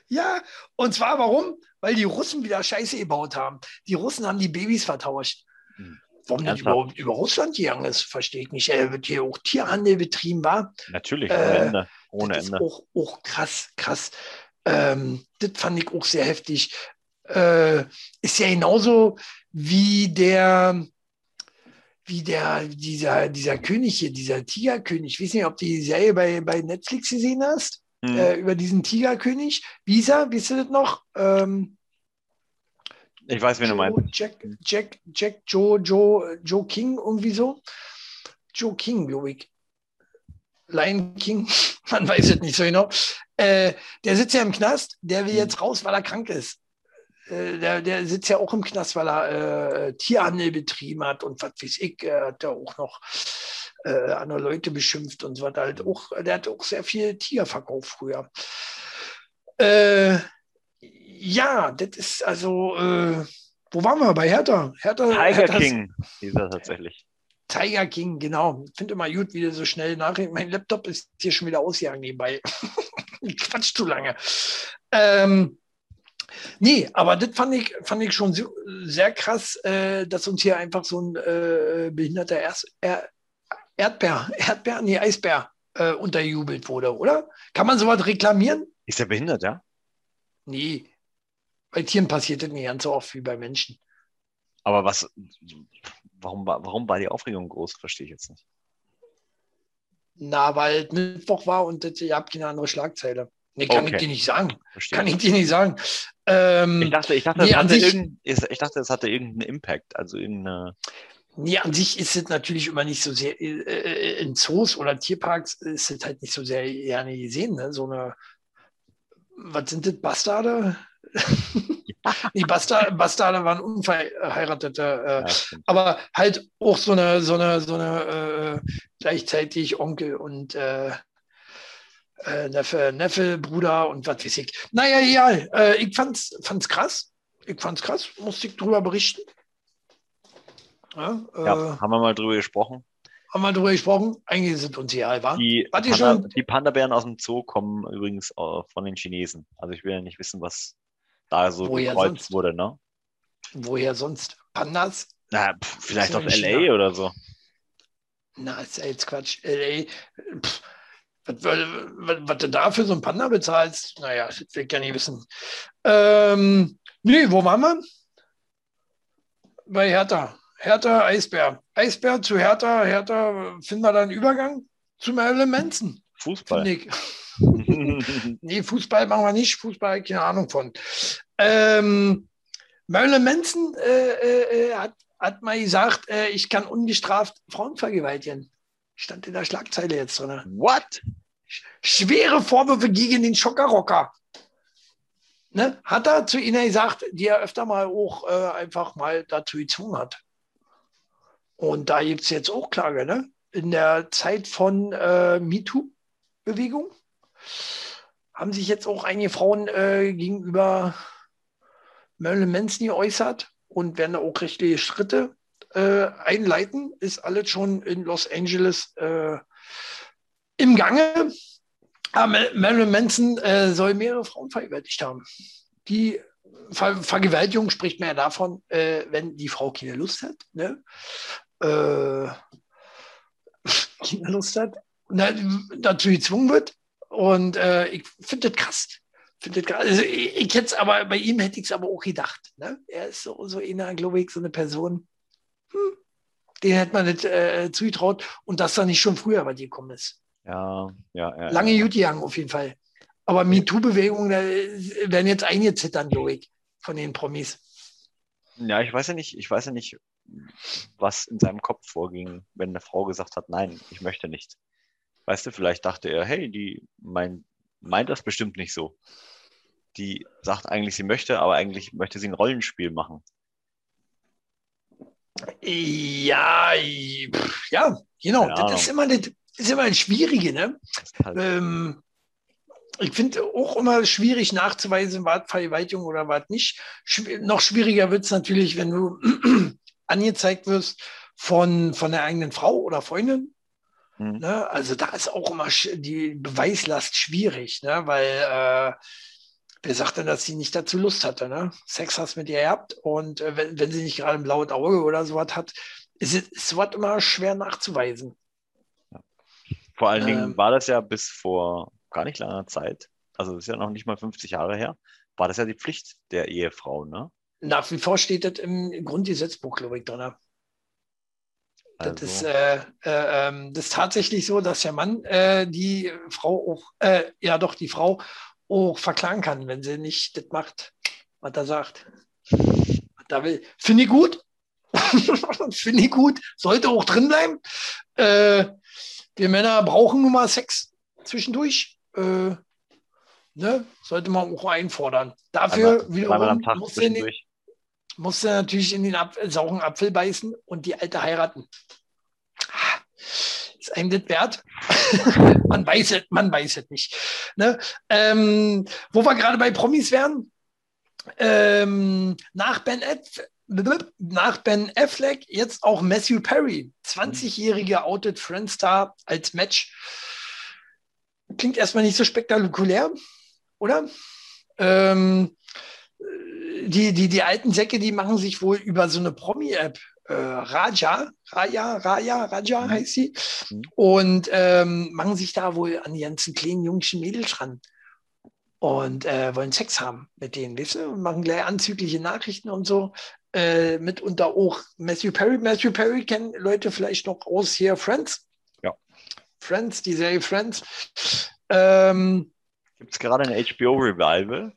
Ja. Und zwar warum? Weil die Russen wieder Scheiße gebaut haben. Die Russen haben die Babys vertauscht. Hm. Warum das überhaupt über Russland gegangen ist, verstehe ich nicht. Äh, wird hier auch Tierhandel betrieben war. Natürlich, ohne äh, Ende. Ohne das Ende. Ist auch, auch krass, krass. Ähm, das fand ich auch sehr heftig. Äh, ist ja genauso wie der, wie der, dieser, dieser König hier, dieser Tigerkönig. Ich weiß nicht, ob du die Serie bei, bei Netflix gesehen hast, hm. äh, über diesen Tigerkönig. Wie ist er? Wisst ihr das noch? Ähm, ich weiß, wen du meinst. Jack, Jack, Jack, Joe, Joe, Joe King, irgendwie so. Joe King, glaube ich. Lion King, *laughs* man weiß es nicht so genau. Äh, der sitzt ja im Knast, der will hm. jetzt raus, weil er krank ist. Äh, der, der sitzt ja auch im Knast, weil er äh, Tierhandel betrieben hat und was weiß ich, er hat ja auch noch äh, andere Leute beschimpft und so weiter. Halt auch, der hat auch sehr viel Tier verkauft früher. Äh, ja, das ist also, äh, wo waren wir? Bei Hertha. Hertha Tiger Hertha King hieß er tatsächlich. Tiger King, genau. Ich finde immer gut, wie der so schnell nachdenkt. Mein Laptop ist hier schon wieder ausgegangen nebenbei. *laughs* Quatsch zu lange. Ähm, nee, aber das fand ich, fand ich schon so, sehr krass, äh, dass uns hier einfach so ein äh, behinderter Erst, er, Erdbeer, Erdbeer, nee, Eisbär äh, unterjubelt wurde, oder? Kann man sowas reklamieren? Ist er behindert, ja? Nee, bei Tieren passiert das nicht ganz so oft wie bei Menschen. Aber was, warum, warum war die Aufregung groß? Verstehe ich jetzt nicht. Na, weil Mittwoch war und ihr habt keine andere Schlagzeile. Nee, kann okay. ich dir nicht sagen. Verstehe. Kann ich dir nicht sagen. Ähm, ich, dachte, ich, dachte, nee, hatte sich, ich dachte, es hatte irgendeinen Impact, also irgendeine. Nee, an sich ist es natürlich immer nicht so sehr, äh, äh, in Zoos oder Tierparks ist es halt nicht so sehr gerne gesehen, ne? So eine, was sind das, Bastarde? *laughs* die Bastard, Bastarde waren unverheiratete, äh, ja, aber halt auch so eine, so eine, so eine äh, gleichzeitig Onkel und äh, äh, Neffe, Neffe, Bruder und was weiß ich. Naja, ja, ich fand's, fand's krass. Ich fand's krass, musste ich drüber berichten. Ja, ja äh, haben wir mal drüber gesprochen. Haben wir drüber gesprochen? Eigentlich sind uns egal, wa? Die, Panda, schon? die Panda-Bären aus dem Zoo kommen übrigens äh, von den Chinesen. Also ich will ja nicht wissen, was da so Woher gekreuzt sonst? wurde, ne? Woher sonst? Pandas? Na, pff, vielleicht aus LA China. oder so. Na, ist ja jetzt Quatsch. LA. Pff, was, was, was, du da für so ein Panda bezahlst, naja, das will ich gar nicht wissen. Ähm, nee, wo waren wir? Bei Hertha. Hertha, Eisbär. Eisbär zu Hertha. Hertha, finden wir da einen Übergang zu Marilyn Manson. Fußball. *laughs* nee, Fußball machen wir nicht. Fußball, keine Ahnung von. Ähm, Marilyn Manson äh, äh, äh, hat, hat mal gesagt, äh, ich kann ungestraft Frauen vergewaltigen. Stand in der Schlagzeile jetzt drin. What? Schwere Vorwürfe gegen den Schockerrocker. Ne? Hat er zu ihnen gesagt, die er öfter mal auch äh, einfach mal dazu gezwungen hat. Und da gibt es jetzt auch Klage, ne? In der Zeit von äh, MeToo-Bewegung haben sich jetzt auch einige Frauen äh, gegenüber Marilyn Manson geäußert und werden auch rechtliche Schritte äh, einleiten. Ist alles schon in Los Angeles äh, im Gange. Aber Marilyn Manson äh, soll mehrere Frauen vergewaltigt haben. Die Ver Vergewaltigung spricht man ja davon, äh, wenn die Frau keine Lust hat. Ne? Äh, Lust hat und dazu gezwungen wird. Und äh, ich finde das krass. Find das krass. Also, ich, ich hätte aber bei ihm hätte ich es aber auch gedacht. Ne? Er ist so, so einer, glaube ich, so eine Person, hm, den hätte man nicht äh, zugetraut und dass da nicht schon früher bei dir gekommen ist. Ja, ja, ja. Lange ja. Auf jeden Fall. Aber MeToo-Bewegungen werden jetzt eingezittert, glaube ich, von den Promis. Ja, ich weiß ja nicht, ich weiß ja nicht, was in seinem Kopf vorging, wenn eine Frau gesagt hat, nein, ich möchte nicht. Weißt du, vielleicht dachte er, hey, die mein, meint das bestimmt nicht so. Die sagt eigentlich, sie möchte, aber eigentlich möchte sie ein Rollenspiel machen. Ja, ja, genau. Das ist immer, das ist immer ein Schwierige, ne? Halt ähm, ich finde auch immer schwierig nachzuweisen, was Vergewaltigung oder was nicht. Schw noch schwieriger wird es natürlich, wenn du angezeigt wirst von, von der eigenen Frau oder Freundin. Mhm. Ne? Also da ist auch immer die Beweislast schwierig, ne? weil äh, wer sagt denn, dass sie nicht dazu Lust hatte? Ne? Sex hast mit ihr gehabt und äh, wenn, wenn sie nicht gerade ein blaues Auge oder sowas hat, ist es sowas immer schwer nachzuweisen. Vor allen Dingen ähm, war das ja bis vor gar nicht langer Zeit, also das ist ja noch nicht mal 50 Jahre her, war das ja die Pflicht der Ehefrau, ne? Nach wie vor steht das im Grundgesetzbuch, glaube ich, drin. Also. Das, ist, äh, äh, ähm, das ist tatsächlich so, dass der Mann äh, die Frau auch, äh, ja doch, die Frau auch verklagen kann, wenn sie nicht das macht, was er sagt. Da will. Finde ich gut. *laughs* Finde ich gut. Sollte auch drin bleiben. Äh, wir Männer brauchen nun mal Sex zwischendurch. Äh, ne? Sollte man auch einfordern. Dafür einmal, wiederum muss den, musste natürlich in den Apf sauren Apfel beißen und die Alte heiraten. Ist einem das wert? *laughs* man weiß es, man weiß es nicht. Ne? Ähm, wo wir gerade bei Promis wären, ähm, nach, ben nach Ben Affleck jetzt auch Matthew Perry, 20-jähriger Outed Friendstar als Match. Klingt erstmal nicht so spektakulär, oder? Ähm, die, die, die alten Säcke, die machen sich wohl über so eine Promi-App, äh, Raja, Raja, Raja, Raja mhm. heißt sie, mhm. und ähm, machen sich da wohl an die ganzen kleinen jungschen Mädels ran und äh, wollen Sex haben mit denen, weißt du, und machen gleich anzügliche Nachrichten und so. Äh, mitunter auch Matthew Perry. Matthew Perry kennen Leute vielleicht noch aus hier Friends. Ja. Friends, die Serie Friends. Ähm, Gibt es gerade eine HBO-Revival?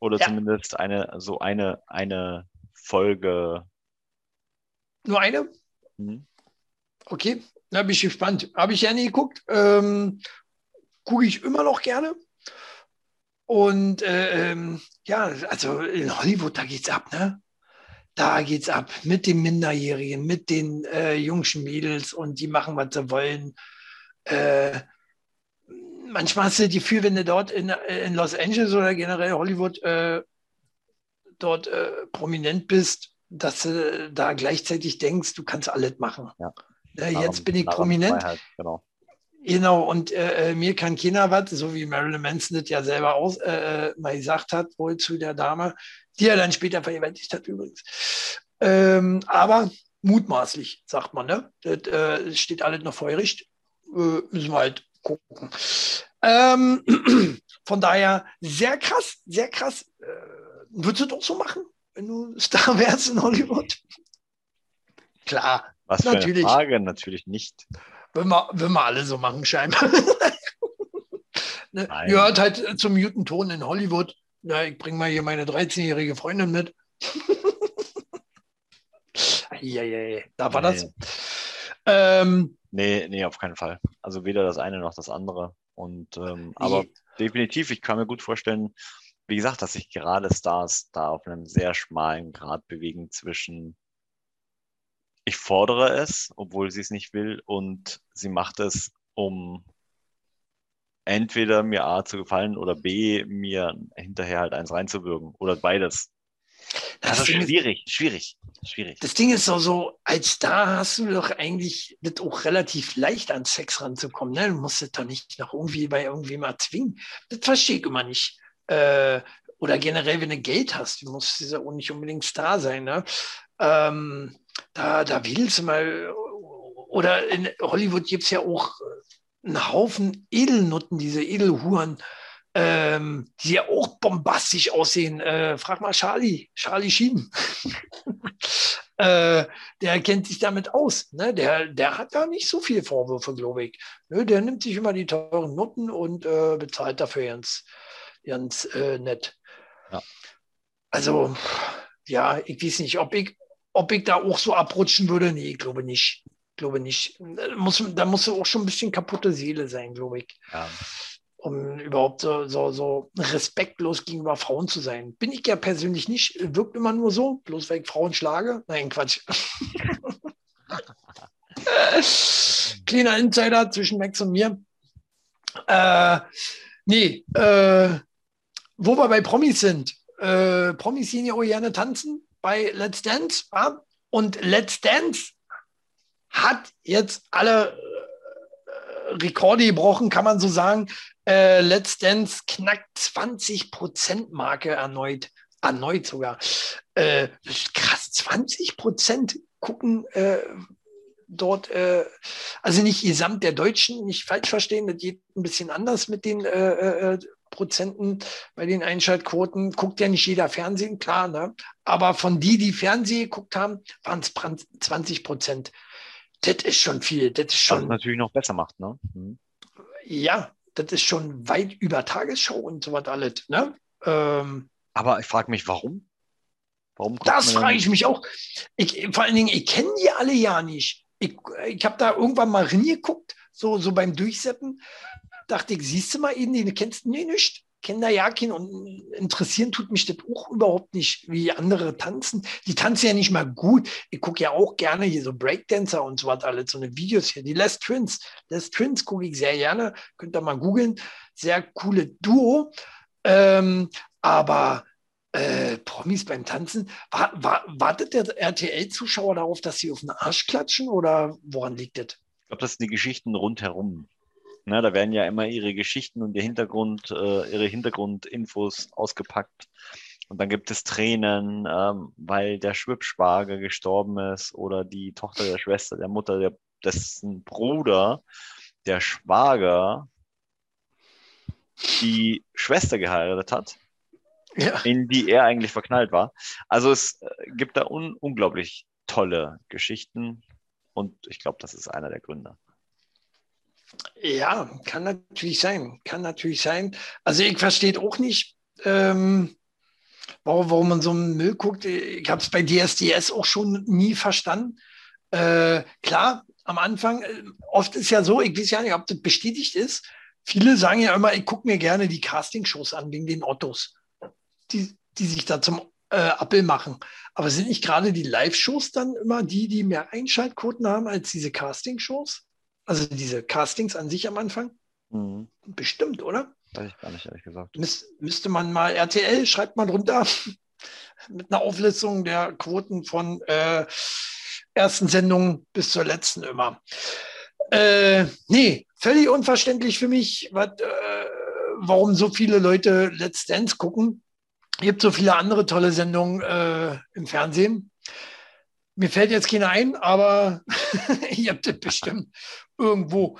Oder ja. zumindest eine, so eine, eine Folge. Nur eine? Mhm. Okay, da bin ich gespannt. Habe ich gerne geguckt. Ähm, Gucke ich immer noch gerne. Und äh, ähm, ja, also in Hollywood, da geht's ab, ne? Da geht's ab mit den Minderjährigen, mit den äh, jungen Mädels und die machen, was sie wollen. Äh, manchmal hast du die Gefühl, wenn du dort in, in Los Angeles oder generell Hollywood äh, dort äh, prominent bist, dass du da gleichzeitig denkst, du kannst alles machen. Ja. Ja, jetzt bin ich prominent. genau. Genau, und äh, äh, mir kann keiner was, so wie Marilyn Manson das ja selber aus, äh, äh, mal gesagt hat, wohl zu der Dame, die er dann später vergewaltigt hat übrigens. Ähm, aber mutmaßlich, sagt man, ne? Das äh, steht alles noch vor Gericht. Äh, müssen wir halt gucken. Ähm, *clears throat* von daher sehr krass, sehr krass. Äh, würdest du doch so machen, wenn du *laughs* Star wärst in Hollywood? Klar, Was natürlich. Für eine Frage, natürlich nicht. Würden wir, alle so machen, scheinbar. *laughs* ne? Gehört halt zum Mutant-Ton in Hollywood. Na, ich bringe mal hier meine 13-jährige Freundin mit. *laughs* ja, da war nee. das. Ähm, nee, nee, auf keinen Fall. Also weder das eine noch das andere. Und ähm, aber definitiv, ich kann mir gut vorstellen, wie gesagt, dass sich gerade Stars da auf einem sehr schmalen Grad bewegen zwischen ich fordere es, obwohl sie es nicht will, und sie macht es, um entweder mir A zu gefallen oder B mir hinterher halt eins reinzuwirken oder beides. Das, das ist schwierig, ist, schwierig, schwierig. Das Ding ist so, so, als Star hast du doch eigentlich das auch relativ leicht an Sex ranzukommen. Ne? Du musst es doch nicht noch irgendwie bei irgendwem zwingen. Das verstehe ich immer nicht. Äh, oder generell, wenn du Geld hast, du musst ja auch nicht unbedingt Star sein. Ne? Ähm, da, da willst du mal, oder in Hollywood gibt es ja auch einen Haufen Edelnutten, diese Edelhuren, ähm, die ja auch bombastisch aussehen. Äh, frag mal Charlie, Charlie Sheen. *laughs* äh, der kennt sich damit aus. Ne? Der, der hat da nicht so viele Vorwürfe, glaube ich. Ne? Der nimmt sich immer die teuren Nutten und äh, bezahlt dafür ganz, ganz äh, nett. Ja. Also, ja, ich weiß nicht, ob ich, ob ich da auch so abrutschen würde, nee, ich glaube nicht. Ich glaube nicht. Da muss, da muss auch schon ein bisschen kaputte Seele sein, glaube ich. Ja. Um überhaupt so, so, so respektlos gegenüber Frauen zu sein. Bin ich ja persönlich nicht. Wirkt immer nur so, bloß weil ich Frauen schlage. Nein, Quatsch. *laughs* Kleiner Insider zwischen Max und mir. Äh, nee, äh, wo wir bei Promis sind. Äh, Promis gehen ja auch gerne tanzen bei Let's Dance. Ja? Und Let's Dance hat jetzt alle Rekorde gebrochen, kann man so sagen. Äh, Let's Dance knackt 20% Marke erneut. Erneut sogar. Äh, krass, 20% gucken äh, dort, äh, also nicht gesamt der Deutschen, nicht falsch verstehen, das geht ein bisschen anders mit den äh, äh, Prozenten bei den Einschaltquoten. Guckt ja nicht jeder Fernsehen, klar, ne? aber von die, die Fernsehen geguckt haben, waren es 20 Prozent. Das ist schon viel. Das ist schon. Was natürlich noch besser macht, ne? Mhm. Ja, das ist schon weit über Tagesschau und so was alles. Ne? Ähm, aber ich frage mich, warum? Warum das frage ich mich auch. Ich, vor allen Dingen, ich kenne die alle ja nicht. Ich, ich habe da irgendwann mal reingeguckt, so, so beim Durchseppen dachte ich, siehst du mal ihn, den kennst du nee, nicht. Kenne ja keinen und interessieren tut mich das auch überhaupt nicht, wie andere tanzen. Die tanzen ja nicht mal gut. Ich gucke ja auch gerne hier so Breakdancer und so was alles, so eine Videos hier. Die Les Twins. Les Twins gucke ich sehr gerne. Könnt ihr mal googeln. Sehr coole Duo. Ähm, aber äh, Promis beim Tanzen, war, war, wartet der RTL-Zuschauer darauf, dass sie auf den Arsch klatschen oder woran liegt das? Ich glaube, das sind die Geschichten rundherum. Ne, da werden ja immer ihre Geschichten und ihr Hintergrund, äh, ihre Hintergrundinfos ausgepackt. Und dann gibt es Tränen, ähm, weil der Schwibschwager gestorben ist oder die Tochter der Schwester, der Mutter, der, dessen Bruder, der Schwager, die Schwester geheiratet hat, ja. in die er eigentlich verknallt war. Also es äh, gibt da un unglaublich tolle Geschichten und ich glaube, das ist einer der Gründe. Ja, kann natürlich sein. Kann natürlich sein. Also ich verstehe auch nicht, ähm, warum, man so einen Müll guckt. Ich habe es bei DSDS auch schon nie verstanden. Äh, klar, am Anfang, äh, oft ist ja so, ich weiß ja nicht, ob das bestätigt ist, viele sagen ja immer, ich gucke mir gerne die Castingshows an wegen den Ottos, die, die sich da zum äh, Appel machen. Aber sind nicht gerade die Live-Shows dann immer die, die mehr Einschaltquoten haben als diese Casting-Shows? Also diese Castings an sich am Anfang? Mhm. Bestimmt, oder? Weiß ich gar nicht, ehrlich gesagt. Müs müsste man mal, RTL, schreibt mal drunter, *laughs* mit einer Auflistung der Quoten von äh, ersten Sendungen bis zur letzten immer. Äh, nee, völlig unverständlich für mich, wat, äh, warum so viele Leute Let's Dance gucken. Es gibt so viele andere tolle Sendungen äh, im Fernsehen. Mir fällt jetzt keine ein, aber *laughs* ihr habt das bestimmt irgendwo.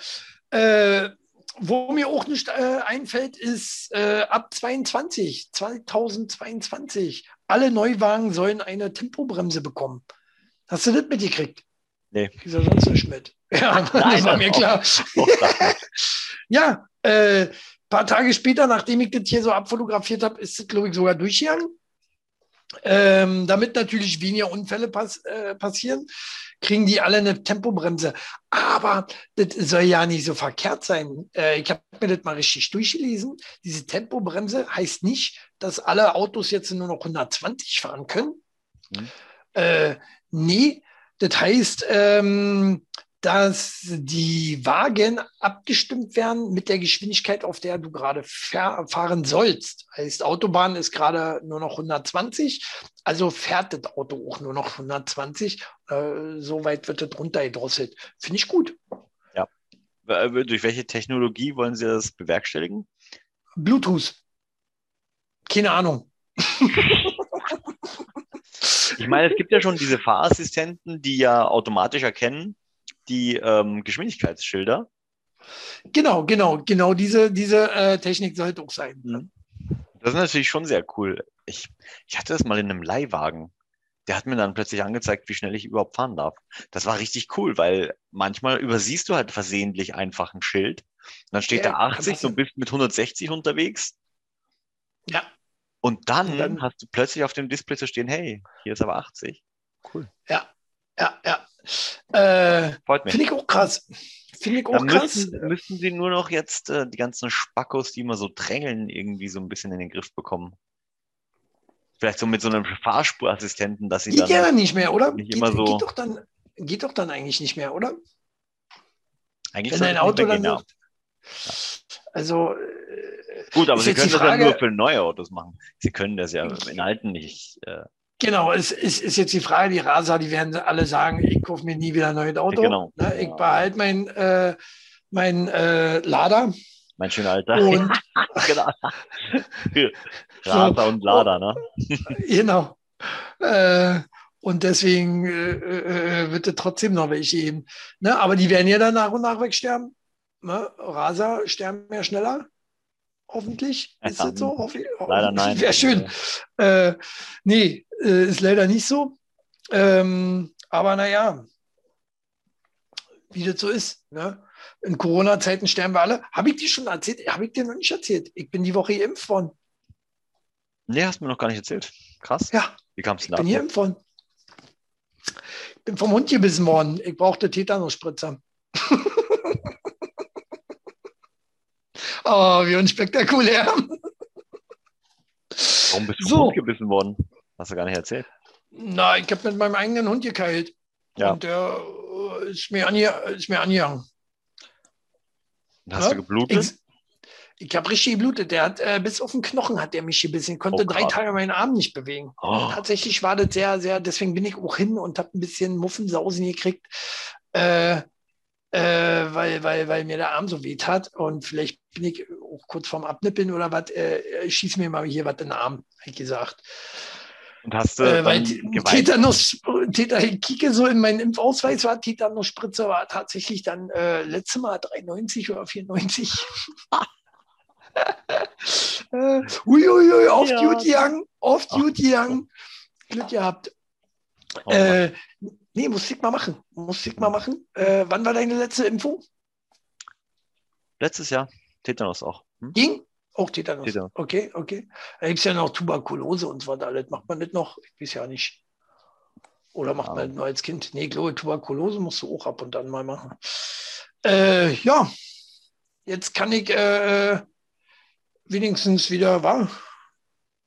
Äh, wo mir auch nicht äh, einfällt, ist äh, ab 22, 2022, alle Neuwagen sollen eine Tempobremse bekommen. Hast du das mitgekriegt? Nee. Ja sonst nicht mit. *laughs* Ja, Nein, das war mir klar. *laughs* ja, äh, paar Tage später, nachdem ich das hier so abfotografiert habe, ist es, glaube ich, sogar durchgegangen. Ähm, damit natürlich weniger Unfälle pass äh, passieren, kriegen die alle eine Tempobremse. Aber das soll ja nicht so verkehrt sein. Äh, ich habe mir das mal richtig durchgelesen. Diese Tempobremse heißt nicht, dass alle Autos jetzt nur noch 120 fahren können. Mhm. Äh, nee, das heißt, ähm, dass die Wagen abgestimmt werden mit der Geschwindigkeit, auf der du gerade fahren sollst. Heißt, Autobahn ist gerade nur noch 120, also fährt das Auto auch nur noch 120. Äh, so weit wird das runtergedrosselt. Finde ich gut. Ja. Äh, durch welche Technologie wollen Sie das bewerkstelligen? Bluetooth. Keine Ahnung. *laughs* ich meine, es gibt ja schon diese Fahrassistenten, die ja automatisch erkennen, die ähm, Geschwindigkeitsschilder. Genau, genau, genau diese, diese äh, Technik sollte auch sein. Mhm. Das ist natürlich schon sehr cool. Ich, ich hatte das mal in einem Leihwagen. Der hat mir dann plötzlich angezeigt, wie schnell ich überhaupt fahren darf. Das war richtig cool, weil manchmal übersiehst du halt versehentlich einfach ein Schild. Und dann steht ja, da 80, du bist mit 160 unterwegs. Ja. Und dann, und dann hast du plötzlich auf dem Display zu stehen, hey, hier ist aber 80. Cool. Ja, ja, ja. Äh, Finde ich auch krass. Finde ich auch krass. Müssen, müssen sie nur noch jetzt äh, die ganzen Spackos, die immer so drängeln, irgendwie so ein bisschen in den Griff bekommen. Vielleicht so mit so einem Fahrspurassistenten, dass sie geht dann. Geht ja nicht mehr, oder? Nicht geht, immer so geht, doch dann, geht doch dann eigentlich nicht mehr, oder? Eigentlich Wenn dein Auto dann sagt, ja. Also. Äh, Gut, aber Sie können das ja nur für neue Autos machen. Sie können das ja in alten nicht. Äh, Genau, es ist, ist, jetzt die Frage, die Raser, die werden alle sagen, ich kaufe mir nie wieder ein neues Auto. Genau. Ne, ich behalte mein, äh, mein äh, Lader. Mein schöner Alter. Und, *laughs* genau. Raser so, und Lader, ne? *laughs* genau. Äh, und deswegen äh, äh, wird es trotzdem noch welche geben. Ne? Aber die werden ja dann nach und nach wegsterben. Ne? Raser sterben ja schneller. Hoffentlich. Ist das so? Hoff leider nein. *laughs* Wäre schön. Äh, nee, äh, ist leider nicht so. Ähm, aber naja, wie das so ist. Ne? In Corona-Zeiten sterben wir alle. Habe ich dir schon erzählt? Habe ich dir noch nicht erzählt? Ich bin die Woche geimpft worden. Nee, hast du mir noch gar nicht erzählt. Krass. Ja. Wie kam es denn da? Ich bin geimpft worden. Ich bin vom Hund gebissen worden. Ich brauchte Tetanus-Spritzer. *laughs* Oh, wie unspektakulär. Warum bist du so. Hund gebissen worden? Hast du gar nicht erzählt. Na, ich habe mit meinem eigenen Hund gekeilt. Ja. Und der äh, ist mir, ange ist mir angegangen. Hast ja? du geblutet? Ich, ich habe richtig geblutet. Der hat äh, bis auf den Knochen hat der mich gebissen. Ich konnte oh, drei Tage meinen Arm nicht bewegen. Oh. Tatsächlich war das sehr, sehr, deswegen bin ich auch hin und habe ein bisschen Muffensausen gekriegt. Äh, äh, weil, weil, weil mir der Arm so weh tat. Und vielleicht bin ich auch kurz vorm Abnippeln oder was, äh, schieß mir mal hier was in den Arm, habe ich gesagt. Und hast du äh, weil Tetanus, Tetanus, ich kicke so in meinen Impfausweis, war Tetanus-Spritze, war tatsächlich dann äh, letztes Mal 93 oder 94. *laughs* äh, uiuiui, auf ja. Duty Young, auf Duty Young. Glück gehabt. Oh, äh, Nee, muss ich mal machen. Muss ich mal machen. Äh, wann war deine letzte Impfung? Letztes Jahr. Tetanus auch. Hm? Ging? Auch Tetanus. Tetanus. Okay, okay. Da gibt es ja noch Tuberkulose und so weiter. Das macht man nicht noch. Ich weiß ja nicht. Oder macht man das nur als Kind? Nee, glaube, Tuberkulose musst du auch ab und an mal machen. Äh, ja. jetzt kann ich äh, wenigstens wieder, war,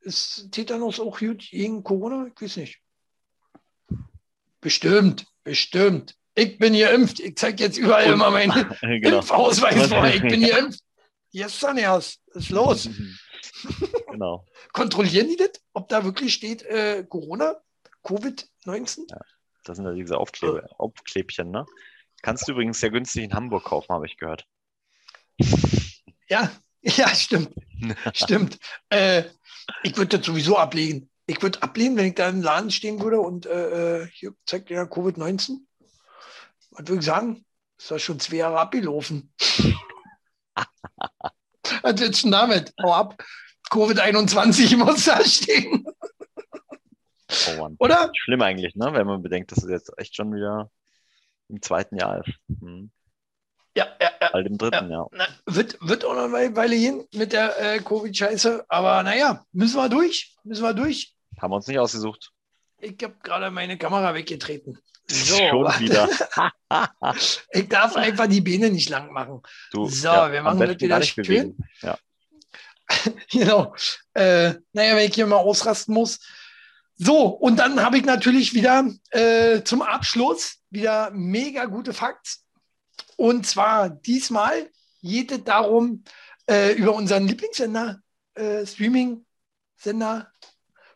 ist Tetanus auch gut gegen Corona? Ich weiß nicht. Bestimmt, bestimmt. Ich bin geimpft. Ich zeige jetzt überall Und, immer meinen *laughs* genau. Impfausweis vor. Ich bin geimpft. Yes, Sanias, ist los. *laughs* genau. Kontrollieren die das, ob da wirklich steht äh, Corona, Covid-19? Ja, das sind ja diese Aufklebe, oh. Aufklebchen, ne? Kannst du übrigens sehr günstig in Hamburg kaufen, habe ich gehört. Ja, *laughs* ja, stimmt. *laughs* stimmt. Äh, ich würde das sowieso ablegen. Ich würde ablehnen, wenn ich da im Laden stehen würde und äh, äh hier zeigt ja Covid-19. Was würde ich sagen? Ist das schon zwei Jahre abgelaufen. Was willst du damit? Hau ab. Covid-21 muss da stehen. Oh Mann. Oder? Schlimm eigentlich, ne? wenn man bedenkt, dass es jetzt echt schon wieder im zweiten Jahr ist. Hm. Ja, ja, ja. Bald im dritten, ja. ja. Na, wird, wird auch noch eine Weile hin mit der äh, Covid-Scheiße. Aber naja, müssen wir durch. Müssen wir durch. Haben wir uns nicht ausgesucht. Ich habe gerade meine Kamera weggetreten. *laughs* So. Schon wieder. *laughs* ich darf einfach die Beine nicht lang machen. Du, so, ja, wir machen das wieder schön. Ja. *laughs* genau. Äh, naja, wenn ich hier mal ausrasten muss. So, und dann habe ich natürlich wieder äh, zum Abschluss wieder mega gute Facts. Und zwar diesmal geht es darum, äh, über unseren Lieblingssender, äh, Streaming-Sender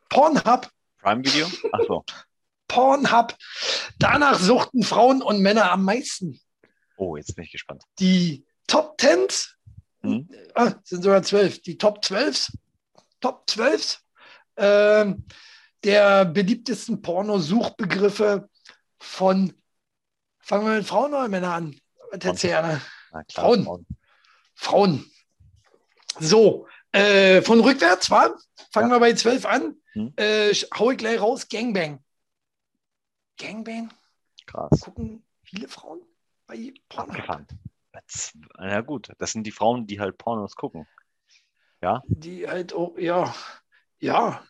Pornhub. Prime Video? Achso. Pornhub. Danach suchten Frauen und Männer am meisten. Oh, jetzt bin ich gespannt. Die Top 10 hm? ah, sind sogar 12. Die Top 12 Top 12 äh, der beliebtesten Pornosuchbegriffe von, fangen wir mit Frauen oder Männern an? Klar, Frauen. Frauen. Frauen. So, äh, von rückwärts, war? Fangen ja. wir bei 12 an. Hm? Äh, hau ich gleich raus, Gangbang. Gangbang? Krass. Gucken viele Frauen bei Porno. Ja gut, das sind die Frauen, die halt Pornos gucken. Ja? Die halt auch, ja, ja.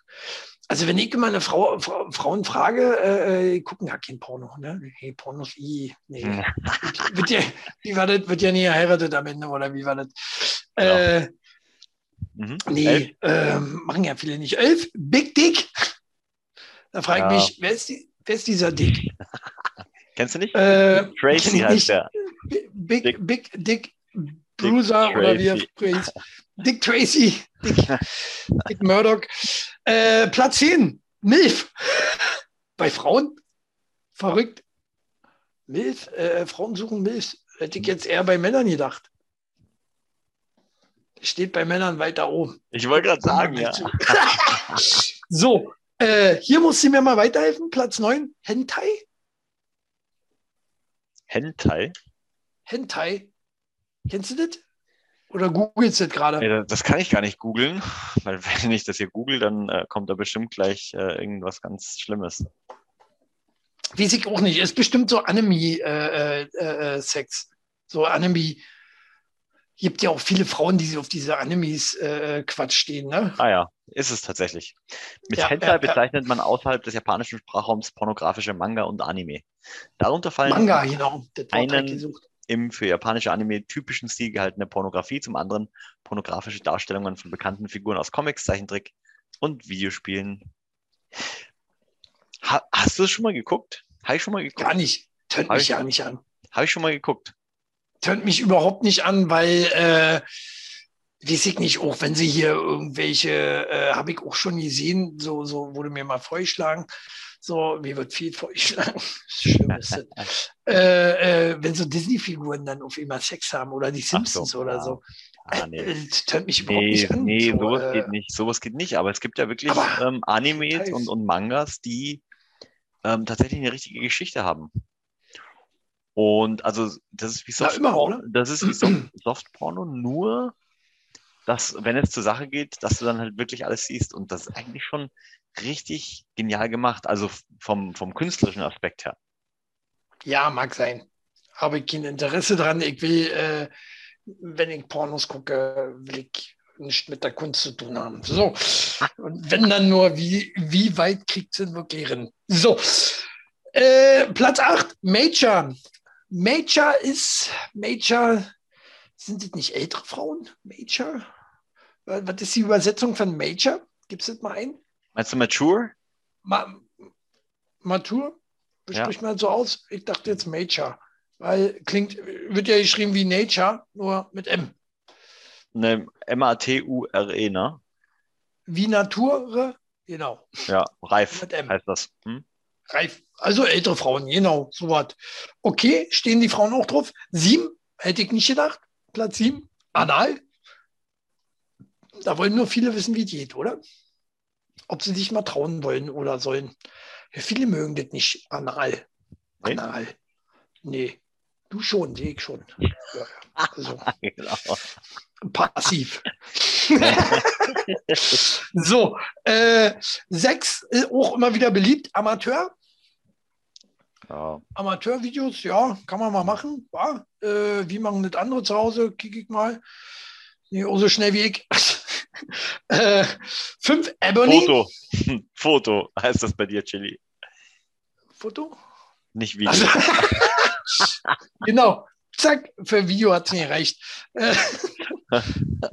Also wenn ich immer eine Frau, Frau Frauen frage, äh, äh gucken ja kein Porno, ne? Hey, Pornos, wie? Nee. *laughs* wird, ja, wie war das? Wird ja nie geheiratet am Ende, oder wie war das? Äh, mhm. Nee, äh, machen ja viele nicht. Elf, Big Dick. Da frage ich ja. mich, wer ist, die, wer ist dieser Dick? Kennst du nicht? Äh, Tracy heißt der. Big, Dick, Big Dick Bruiser Dick oder wie er hieß. Dick Tracy, Dick, Dick Murdoch. Äh, Platz 10, Milf. Bei Frauen? Verrückt. Milf, äh, Frauen suchen Milf. Hätte ich jetzt eher bei Männern gedacht. Steht bei Männern weiter oben. Ich wollte gerade sagen, ja. *laughs* so, äh, hier muss sie mir mal weiterhelfen. Platz 9, Hentai. Hentai? Hentai. Kennst du das? Oder googelst du das gerade? Nee, das kann ich gar nicht googeln, weil wenn ich das hier google, dann äh, kommt da bestimmt gleich äh, irgendwas ganz Schlimmes. Weiß ich auch nicht. Ist bestimmt so Anime-Sex. Äh, äh, so Anime. Gibt ja auch viele Frauen, die auf diese Animes äh, Quatsch stehen, ne? Ah ja, ist es tatsächlich. Mit ja, Hentai bezeichnet man außerhalb des japanischen Sprachraums pornografische Manga und Anime. Darunter fallen Manga, genau. einen, im für japanische Anime typischen Stil gehaltene Pornografie, zum anderen pornografische Darstellungen von bekannten Figuren aus Comics, Zeichentrick und Videospielen. Ha hast du es schon mal geguckt? Habe ich schon mal geguckt? Gar nicht. Tönt mich ja nicht an. Habe ich schon mal geguckt. Tönt mich überhaupt nicht an, weil, äh, weiß ich nicht, auch wenn sie hier irgendwelche, äh, habe ich auch schon gesehen, so, so wurde mir mal vorgeschlagen, so, mir wird viel vorgeschlagen. *laughs* Schlimm ist das. *laughs* äh, äh, wenn so Disney-Figuren dann auf immer Sex haben oder die Simpsons so, oder ja. so. Ah, nee. Äh, das hört mich überhaupt nee, nicht an. Nee, so, sowas äh, geht nicht. Sowas geht nicht. Aber es gibt ja wirklich ähm, Animes und, und Mangas, die ähm, tatsächlich eine richtige Geschichte haben. Und also das ist wie Soft immer, Porno, das ist wie *clears throat* Soft, Porno, nur dass, wenn es zur Sache geht, dass du dann halt wirklich alles siehst. Und das ist eigentlich schon richtig genial gemacht, also vom, vom künstlerischen Aspekt her. Ja, mag sein. Habe ich kein Interesse dran. Ich will, äh, wenn ich Pornos gucke, will ich nicht mit der Kunst zu tun haben. So. Und wenn dann nur, wie, wie weit kriegt es denn wirklich rein? So. Äh, Platz 8, Major. Major ist, Major sind das nicht ältere Frauen? Major? Was ist die Übersetzung von Major? Gibt es das mal ein? Meinst du mature? Ma mature? Spricht ja. man so aus? Ich dachte jetzt Major. Weil klingt, wird ja geschrieben wie Nature, nur mit M. Ne, M-A-T-U-R-E, ne? Wie Natur, genau. Ja, reif mit M. heißt das. Hm? Reif, also ältere Frauen, genau, so was. Okay, stehen die Frauen auch drauf? Sieben, hätte ich nicht gedacht. Platz sieben, Anal. Da wollen nur viele wissen, wie es geht, oder? Ob sie sich mal trauen wollen oder sollen. Ja, viele mögen das nicht, Anal. Anal. Nee. Du schon, sehe ich schon. Ja, *laughs* also, genau. Passiv. *laughs* *laughs* so, äh, sechs, äh, auch immer wieder beliebt, Amateur. Ja. Amateurvideos, ja, kann man mal machen. Ja, äh, wie machen das andere zu Hause? Kicke ich mal. Nee, auch so schnell wie ich. *laughs* äh, fünf Ebony. Foto. *laughs* Foto heißt das bei dir, Chili. Foto? Nicht Video. Also, *laughs* genau. Zack, für Video hat es nicht gereicht. Äh,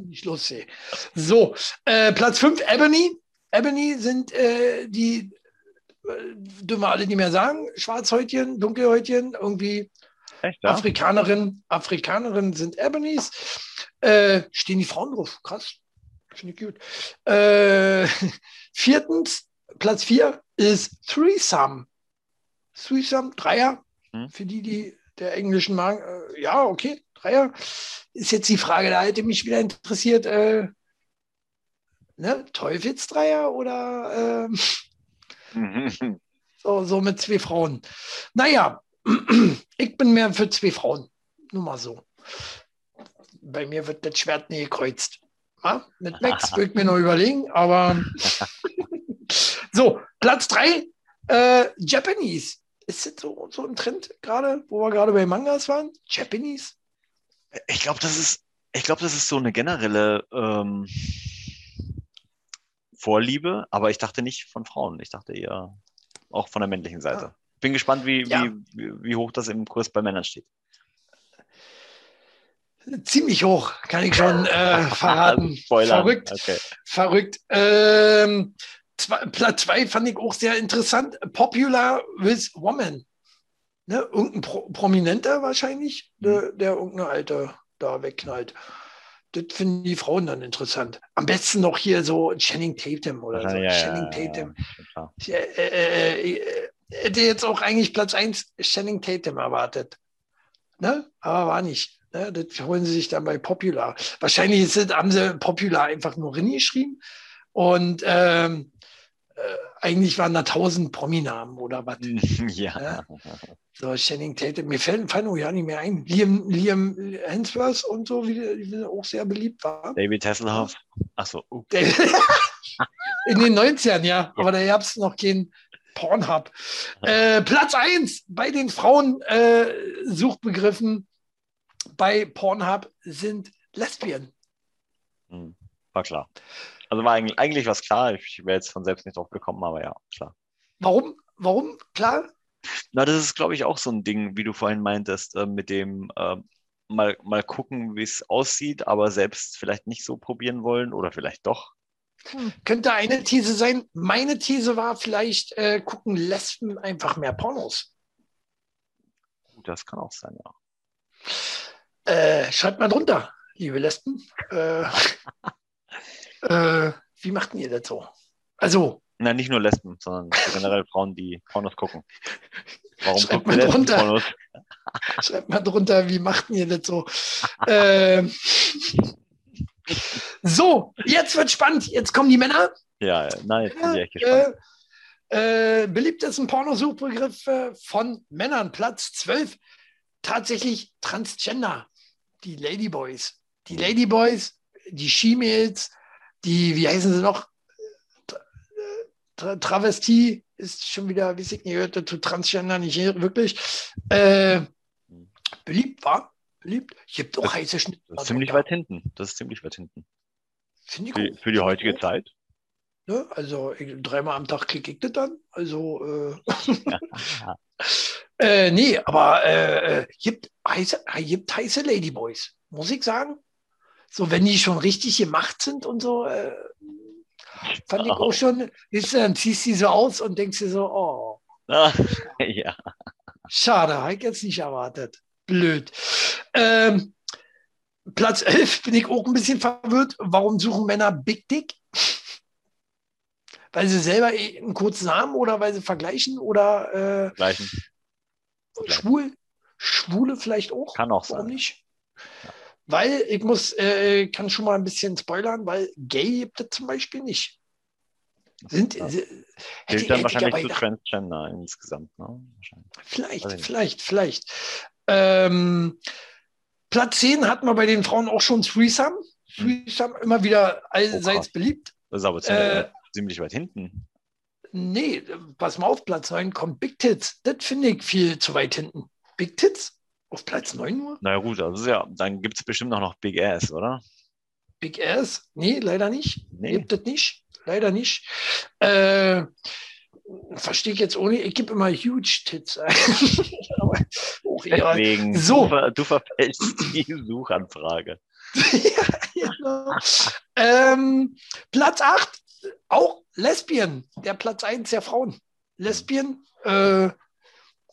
nicht lustig. So, äh, Platz 5, Ebony. Ebony sind äh, die, dürfen wir alle nicht mehr sagen, Schwarzhäutchen, Dunkelhäutchen, irgendwie Echt, ja? Afrikanerinnen. Afrikanerinnen sind Ebonies. Äh, stehen die Frauen drauf. Krass. Finde ich gut. Äh, *laughs* viertens, Platz 4 ist Threesome. Threesome, Dreier. Hm. Für die, die der englischen Magen, äh, ja, okay, Dreier. Ist jetzt die Frage, da hätte mich wieder interessiert, äh, ne, Teufelsdreier oder äh, so, so mit zwei Frauen. Naja, *clears throat* ich bin mehr für zwei Frauen. Nur mal so. Bei mir wird das Schwert nie gekreuzt. Ja, mit Max *laughs* würde ich mir noch überlegen, aber *laughs* so, Platz drei, äh, Japanese ist das so, so ein Trend gerade, wo wir gerade bei Mangas waren? Japanese? Ich glaube, das ist, ich glaube, das ist so eine generelle ähm, Vorliebe, aber ich dachte nicht von Frauen. Ich dachte eher auch von der männlichen Seite. Ah. Bin gespannt, wie, ja. wie, wie hoch das im Kurs bei Männern steht. Ziemlich hoch, kann ich schon äh, *laughs* verraten. Verrückt. Okay. Verrückt. Ähm, zwei, Platz 2 fand ich auch sehr interessant. Popular with Woman. Ne? Irgendein Pro Prominenter wahrscheinlich, mhm. der, der irgendeine Alte da wegknallt. Das finden die Frauen dann interessant. Am besten noch hier so Channing Tatum oder so. Ja, Channing ja, Tatum. Ja, ich, äh, äh, äh, hätte jetzt auch eigentlich Platz 1 Channing Tatum erwartet. Ne? Aber war nicht. Ne? Das holen sie sich dann bei Popular. Wahrscheinlich ist, haben sie Popular einfach nur reingeschrieben. Und ähm, äh, eigentlich waren da tausend Prominamen oder was. *laughs* Ja. ja. So, Channing Tatum, mir fällt, fallen auch ja nicht mehr ein. Liam, Liam Hemsworth und so, wie, wie auch sehr beliebt war. David Hasselhoff. Achso. Uh. *laughs* In den 90ern, ja. Aber da gab es noch keinen Pornhub. Äh, Platz 1 bei den Frauen-Suchbegriffen äh, bei Pornhub sind Lesbien. Hm, war klar. Also war eigentlich, eigentlich was klar. Ich wäre jetzt von selbst nicht drauf gekommen, aber ja, klar. Warum? Warum? Klar? Na, das ist, glaube ich, auch so ein Ding, wie du vorhin meintest, äh, mit dem äh, mal, mal gucken, wie es aussieht, aber selbst vielleicht nicht so probieren wollen oder vielleicht doch. Hm. Könnte eine These sein. Meine These war vielleicht, äh, gucken Lesben einfach mehr Pornos. Das kann auch sein, ja. Äh, schreibt mal drunter, liebe Lesben. Äh, *laughs* Äh, wie machten ihr das so? Also. Nein, nicht nur Lesben, sondern generell Frauen, die Pornos gucken. Warum Schreibt mal drunter. Pornos? *laughs* Schreibt mal drunter, wie machten ihr das so? äh, so, jetzt wird spannend. Jetzt kommen die Männer. Ja, nein, jetzt bin ich echt gespannt. Äh, äh, beliebtesten Pornosuchbegriffe von Männern, Platz 12. Tatsächlich Transgender, die Ladyboys. Die Ladyboys, die She-Mails, die, wie heißen sie noch? Tra Travestie ist schon wieder, wie ich nicht gehört, zu Transgender nicht wirklich. Äh, beliebt war. Beliebt. Gibt auch heiße Schnitte. Das ist ziemlich weit hinten. Das ist ziemlich weit hinten. Ich für, für die heutige Zeit. Ne? Also ich, dreimal am Tag klicke ich das dann. Also äh, *laughs* äh, nee, aber äh, gibt, heiße, gibt heiße Ladyboys. muss ich sagen. So, wenn die schon richtig gemacht sind und so, äh, fand ich auch schon, ist, dann ziehst du die so aus und denkst dir so, oh. *laughs* ja. Schade, habe ich jetzt nicht erwartet. Blöd. Ähm, Platz 11 bin ich auch ein bisschen verwirrt. Warum suchen Männer Big Dick? Weil sie selber einen kurzen haben oder weil sie vergleichen oder äh, Gleichen. schwul? Schwule vielleicht auch? Kann auch Warum sein. nicht? Ja. Weil ich muss, äh, kann schon mal ein bisschen spoilern, weil gay gibt es zum Beispiel nicht. Sind, ja. hätte, dann wahrscheinlich zu Transgender insgesamt. Ne? Vielleicht, vielleicht, vielleicht. Ähm, Platz 10 hatten wir bei den Frauen auch schon Threesome. Hm. Threesome immer wieder allseits oh, beliebt. Das ist aber ziemlich, äh, ziemlich weit hinten. Nee, pass mal auf, Platz 9 kommt Big Tits. Das finde ich viel zu weit hinten. Big Tits? Auf Platz 9 nur? Na gut, also ja, dann gibt es bestimmt auch noch Big Ass, oder? Big Ass? Nee, leider nicht. Nee. Gibt es nicht. Leider nicht. Äh, verstehe ich jetzt ohne, ich gebe immer Huge Tits ein. *laughs* Deswegen, so. du, du verfällst die Suchanfrage. *laughs* ja, genau. ähm, Platz 8, auch Lesbien, der Platz 1 der Frauen. Lesbien, äh,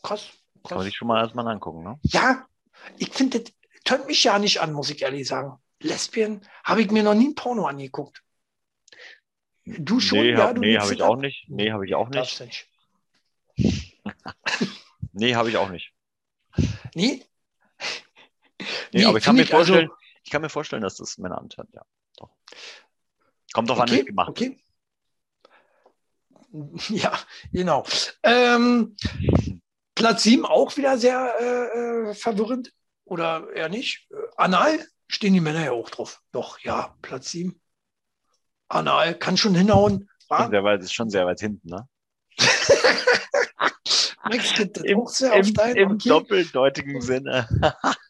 krass, kann man sich schon mal erstmal angucken, ne? Ja, ich finde, das tönt mich ja nicht an, muss ich ehrlich sagen. Lesbien habe ich mir noch nie ein Porno angeguckt. Du schon? Nee, ja, nee habe *laughs* ich auch nicht. Nee, habe ich auch nicht. nicht. nee, habe ich auch nicht. Nee? Nee, nee aber ich kann, mir also vorstellen, also, ich kann mir vorstellen, dass das Männer antört, ja. Doch. Kommt doch okay, an, wie gemacht okay. *laughs* Ja, genau. Ähm, Platz 7 auch wieder sehr äh, äh, verwirrend. Oder eher nicht. Anal stehen die Männer ja auch drauf. Doch, ja, Platz 7. Anal kann schon hinhauen. Schon sehr weit, ist schon sehr weit hinten, ne? *laughs* Max geht das Im, auch sehr im, auf deinen, Im okay. doppeldeutigen Sinne. *laughs*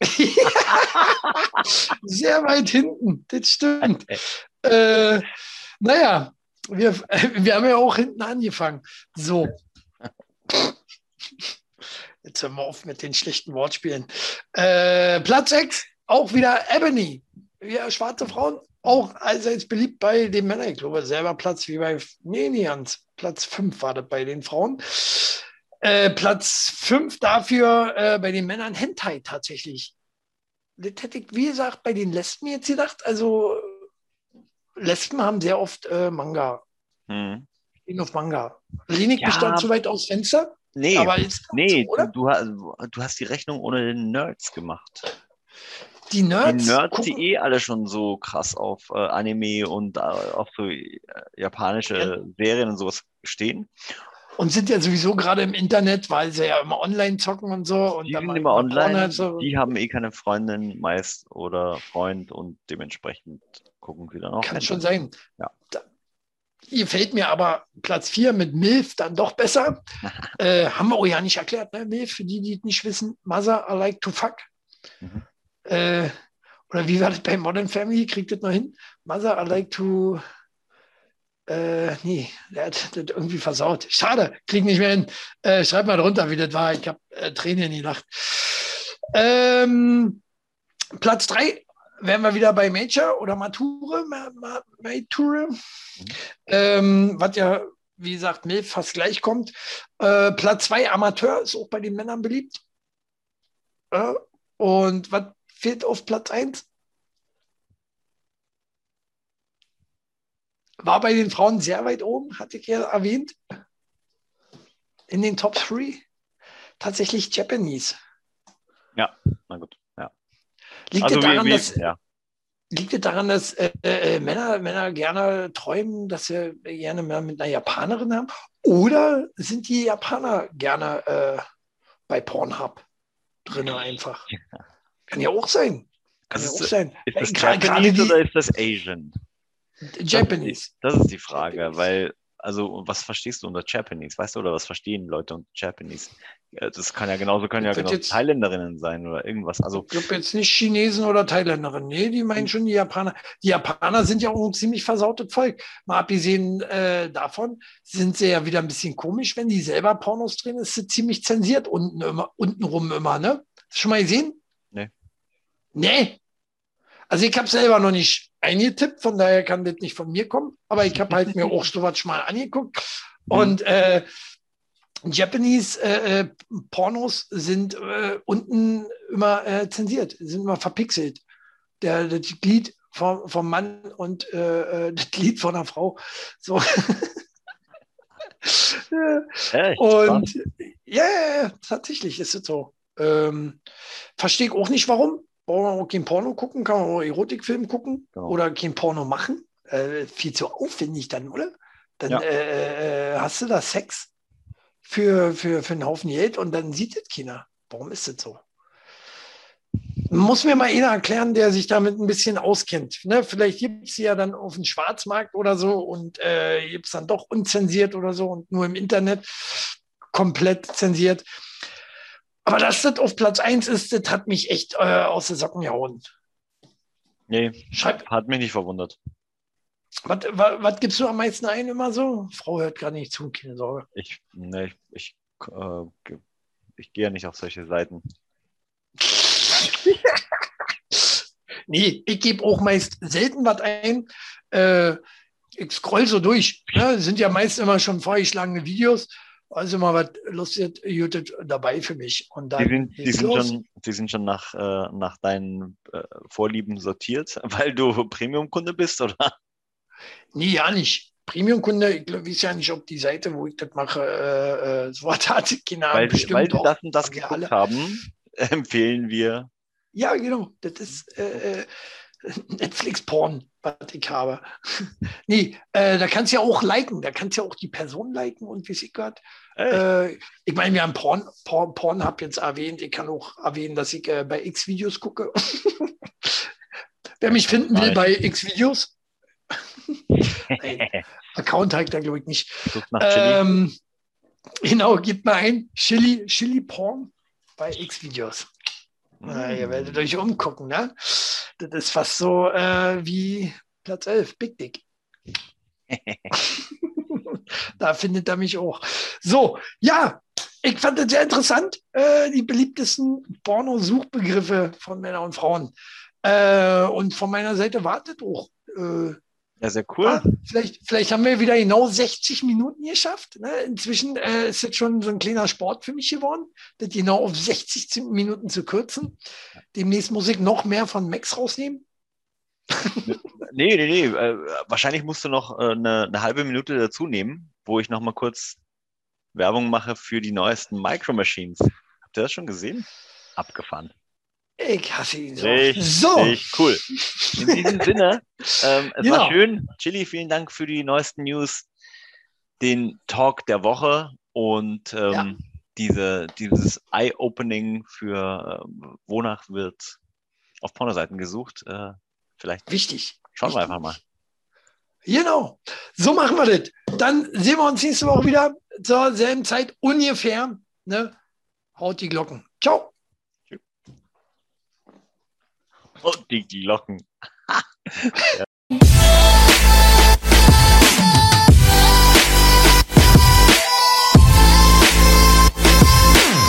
sehr weit hinten, das stimmt. *laughs* äh, naja, wir, wir haben ja auch hinten angefangen. So. Jetzt hören wir auf mit den schlechten Wortspielen. Äh, Platz 6, auch wieder Ebony. Ja, schwarze Frauen, auch allseits beliebt bei den Männern. Ich glaube, selber Platz wie bei Nenians. Platz 5 war das bei den Frauen. Äh, Platz 5 dafür äh, bei den Männern Hentai tatsächlich. Das hätte ich, wie gesagt, bei den Lesben jetzt gedacht. Also Lesben haben sehr oft äh, Manga. Hm. auf Manga. Ich ja. dann zu weit aus Fenster? Nee, aber nee so, du, du, hast die Rechnung ohne den Nerds gemacht. Die Nerds? Die Nerds, gucken. die eh alle schon so krass auf äh, Anime und äh, auf so äh, japanische ja. Serien und sowas stehen. Und sind ja sowieso gerade im Internet, weil sie ja immer online zocken und so. Und die sind immer online, so. die haben eh keine Freundin meist oder Freund und dementsprechend gucken sie dann auch. Kann schon sein. Ja. Da, gefällt mir aber Platz 4 mit MILF dann doch besser. *laughs* äh, haben wir auch ja nicht erklärt, ne? MILF, für die, die es nicht wissen, Mother I like to fuck. Mhm. Äh, oder wie war das bei Modern Family? Kriegt das noch hin? Mother I like to. Äh, nee, der hat das irgendwie versaut. Schade, krieg nicht mehr hin. Äh, schreib mal drunter, wie das war. Ich habe äh, Tränen in die Nacht. Ähm, Platz 3 wären wir wieder bei Major oder Mature, Mature, mhm. ähm, was ja, wie gesagt, Milf fast gleich kommt. Äh, Platz 2 Amateur ist auch bei den Männern beliebt. Äh, und was fehlt auf Platz 1? War bei den Frauen sehr weit oben, hatte ich ja erwähnt. In den Top 3 tatsächlich Japanese. Ja, na gut. Liegt also es daran, wie, wie, dass, ja. liegt es daran, dass äh, äh, Männer, Männer gerne träumen, dass sie gerne mehr mit einer Japanerin haben? Oder sind die Japaner gerne äh, bei Pornhub drin einfach? *laughs* Kann ja auch sein. Kann ja auch sein. Ist das Japanese oder ist das Asian? Japanese. Das ist die Frage, Japanese. weil also was verstehst du unter Japanese? Weißt du, oder was verstehen Leute unter Japanese? Das kann ja genauso, können ja genau Thailänderinnen sein oder irgendwas. Also, ich glaube jetzt nicht Chinesen oder Thailänderinnen. Nee, die meinen schon die Japaner. Die Japaner sind ja auch ein ziemlich versautes Volk. Mal abgesehen äh, davon sind sie ja wieder ein bisschen komisch, wenn die selber Pornos drehen, ist sie ziemlich zensiert unten immer, untenrum immer, ne? Hast du schon mal gesehen? Nee. Nee. Also ich habe selber noch nicht eingetippt, von daher kann das nicht von mir kommen, aber ich habe halt mir auch sowas mal angeguckt. Mhm. Und äh, Japanese äh, äh, Pornos sind äh, unten immer äh, zensiert, sind immer verpixelt. Der, das Glied vom, vom Mann und äh, äh das Glied von der Frau. So. *laughs* Echt? und ja, ja, tatsächlich ist es so. Ähm, Verstehe ich auch nicht, warum. Brauchen wir auch kein Porno gucken, kann man auch Erotikfilm gucken genau. oder kein Porno machen. Äh, viel zu aufwendig dann, oder? Dann ja. äh, hast du da Sex für, für, für einen Haufen Geld und dann sieht es keiner. Warum ist das so? Muss mir mal einer erklären, der sich damit ein bisschen auskennt. Ne? Vielleicht gibt es sie ja dann auf dem Schwarzmarkt oder so und äh, gibt es dann doch unzensiert oder so und nur im Internet komplett zensiert. Aber dass das auf Platz 1 ist, das hat mich echt äh, aus den Socken gehauen. Nee, Schreib, hat mich nicht verwundert. Was, was, was gibst du am meisten ein immer so? Frau hört gerade nicht zu, keine Sorge. Ich, nee, ich, ich, äh, ich gehe ja nicht auf solche Seiten. *laughs* nee, ich gebe auch meist selten was ein. Äh, ich scroll so durch. Ne? Sind ja meist immer schon vorgeschlagene Videos. Also mal was Lustiges dabei für mich. Und dann die sind, die sind schon, die sind schon nach, äh, nach deinen äh, Vorlieben sortiert, *laughs* weil du Premium-Kunde bist, oder? Nee, ja nicht. Premium-Kunde, ich weiß ja nicht, ob die Seite, wo ich das mache, äh, äh so was hat. *laughs* Keine Ahnung, weil, bestimmt weil die das und das geguckt haben, *laughs* empfehlen wir. Ja, genau. Das ist äh, äh *laughs* Netflix-Porn, was ich habe. *laughs* nee, äh, da kannst du ja auch liken. Da kannst du ja auch die Person liken und wie sie gerade. Äh, ich meine, wir haben Porn, Porn, Porn hab jetzt erwähnt. Ich kann auch erwähnen, dass ich äh, bei X-Videos gucke. *laughs* Wer mich finden will bei X-Videos. Account halt da glaube ich nicht. Ähm, genau, gib mal ein. Chili, Chili Porn bei X-Videos. Na, ihr werdet euch umgucken, ne? Das ist fast so äh, wie Platz 11, Big Dick. *laughs* da findet er mich auch. So, ja, ich fand das sehr interessant. Äh, die beliebtesten Porno-Suchbegriffe von Männern und Frauen. Äh, und von meiner Seite wartet auch. Äh, ja, sehr cool. Ah, vielleicht, vielleicht haben wir wieder genau 60 Minuten geschafft. Ne? Inzwischen äh, ist jetzt schon so ein kleiner Sport für mich geworden, das genau auf 60 Minuten zu kürzen. Demnächst muss ich noch mehr von Max rausnehmen. *laughs* nee, nee, nee. Äh, wahrscheinlich musst du noch äh, eine, eine, halbe Minute dazu nehmen, wo ich noch mal kurz Werbung mache für die neuesten Micro Machines. Habt ihr das schon gesehen? Abgefahren. Ich hasse ihn so. Richtig so. cool. In diesem Sinne, ähm, es genau. war schön. Chili, vielen Dank für die neuesten News, den Talk der Woche und ähm, ja. diese, dieses Eye-Opening für ähm, wonach wird auf Pornoseiten gesucht. Äh, vielleicht. Wichtig. Schauen Wichtig. wir einfach mal. Genau. So machen wir das. Dann sehen wir uns nächste Woche wieder zur selben Zeit ungefähr. Ne? Haut die Glocken. Ciao. *laughs* Und die Glocken. ja. *laughs*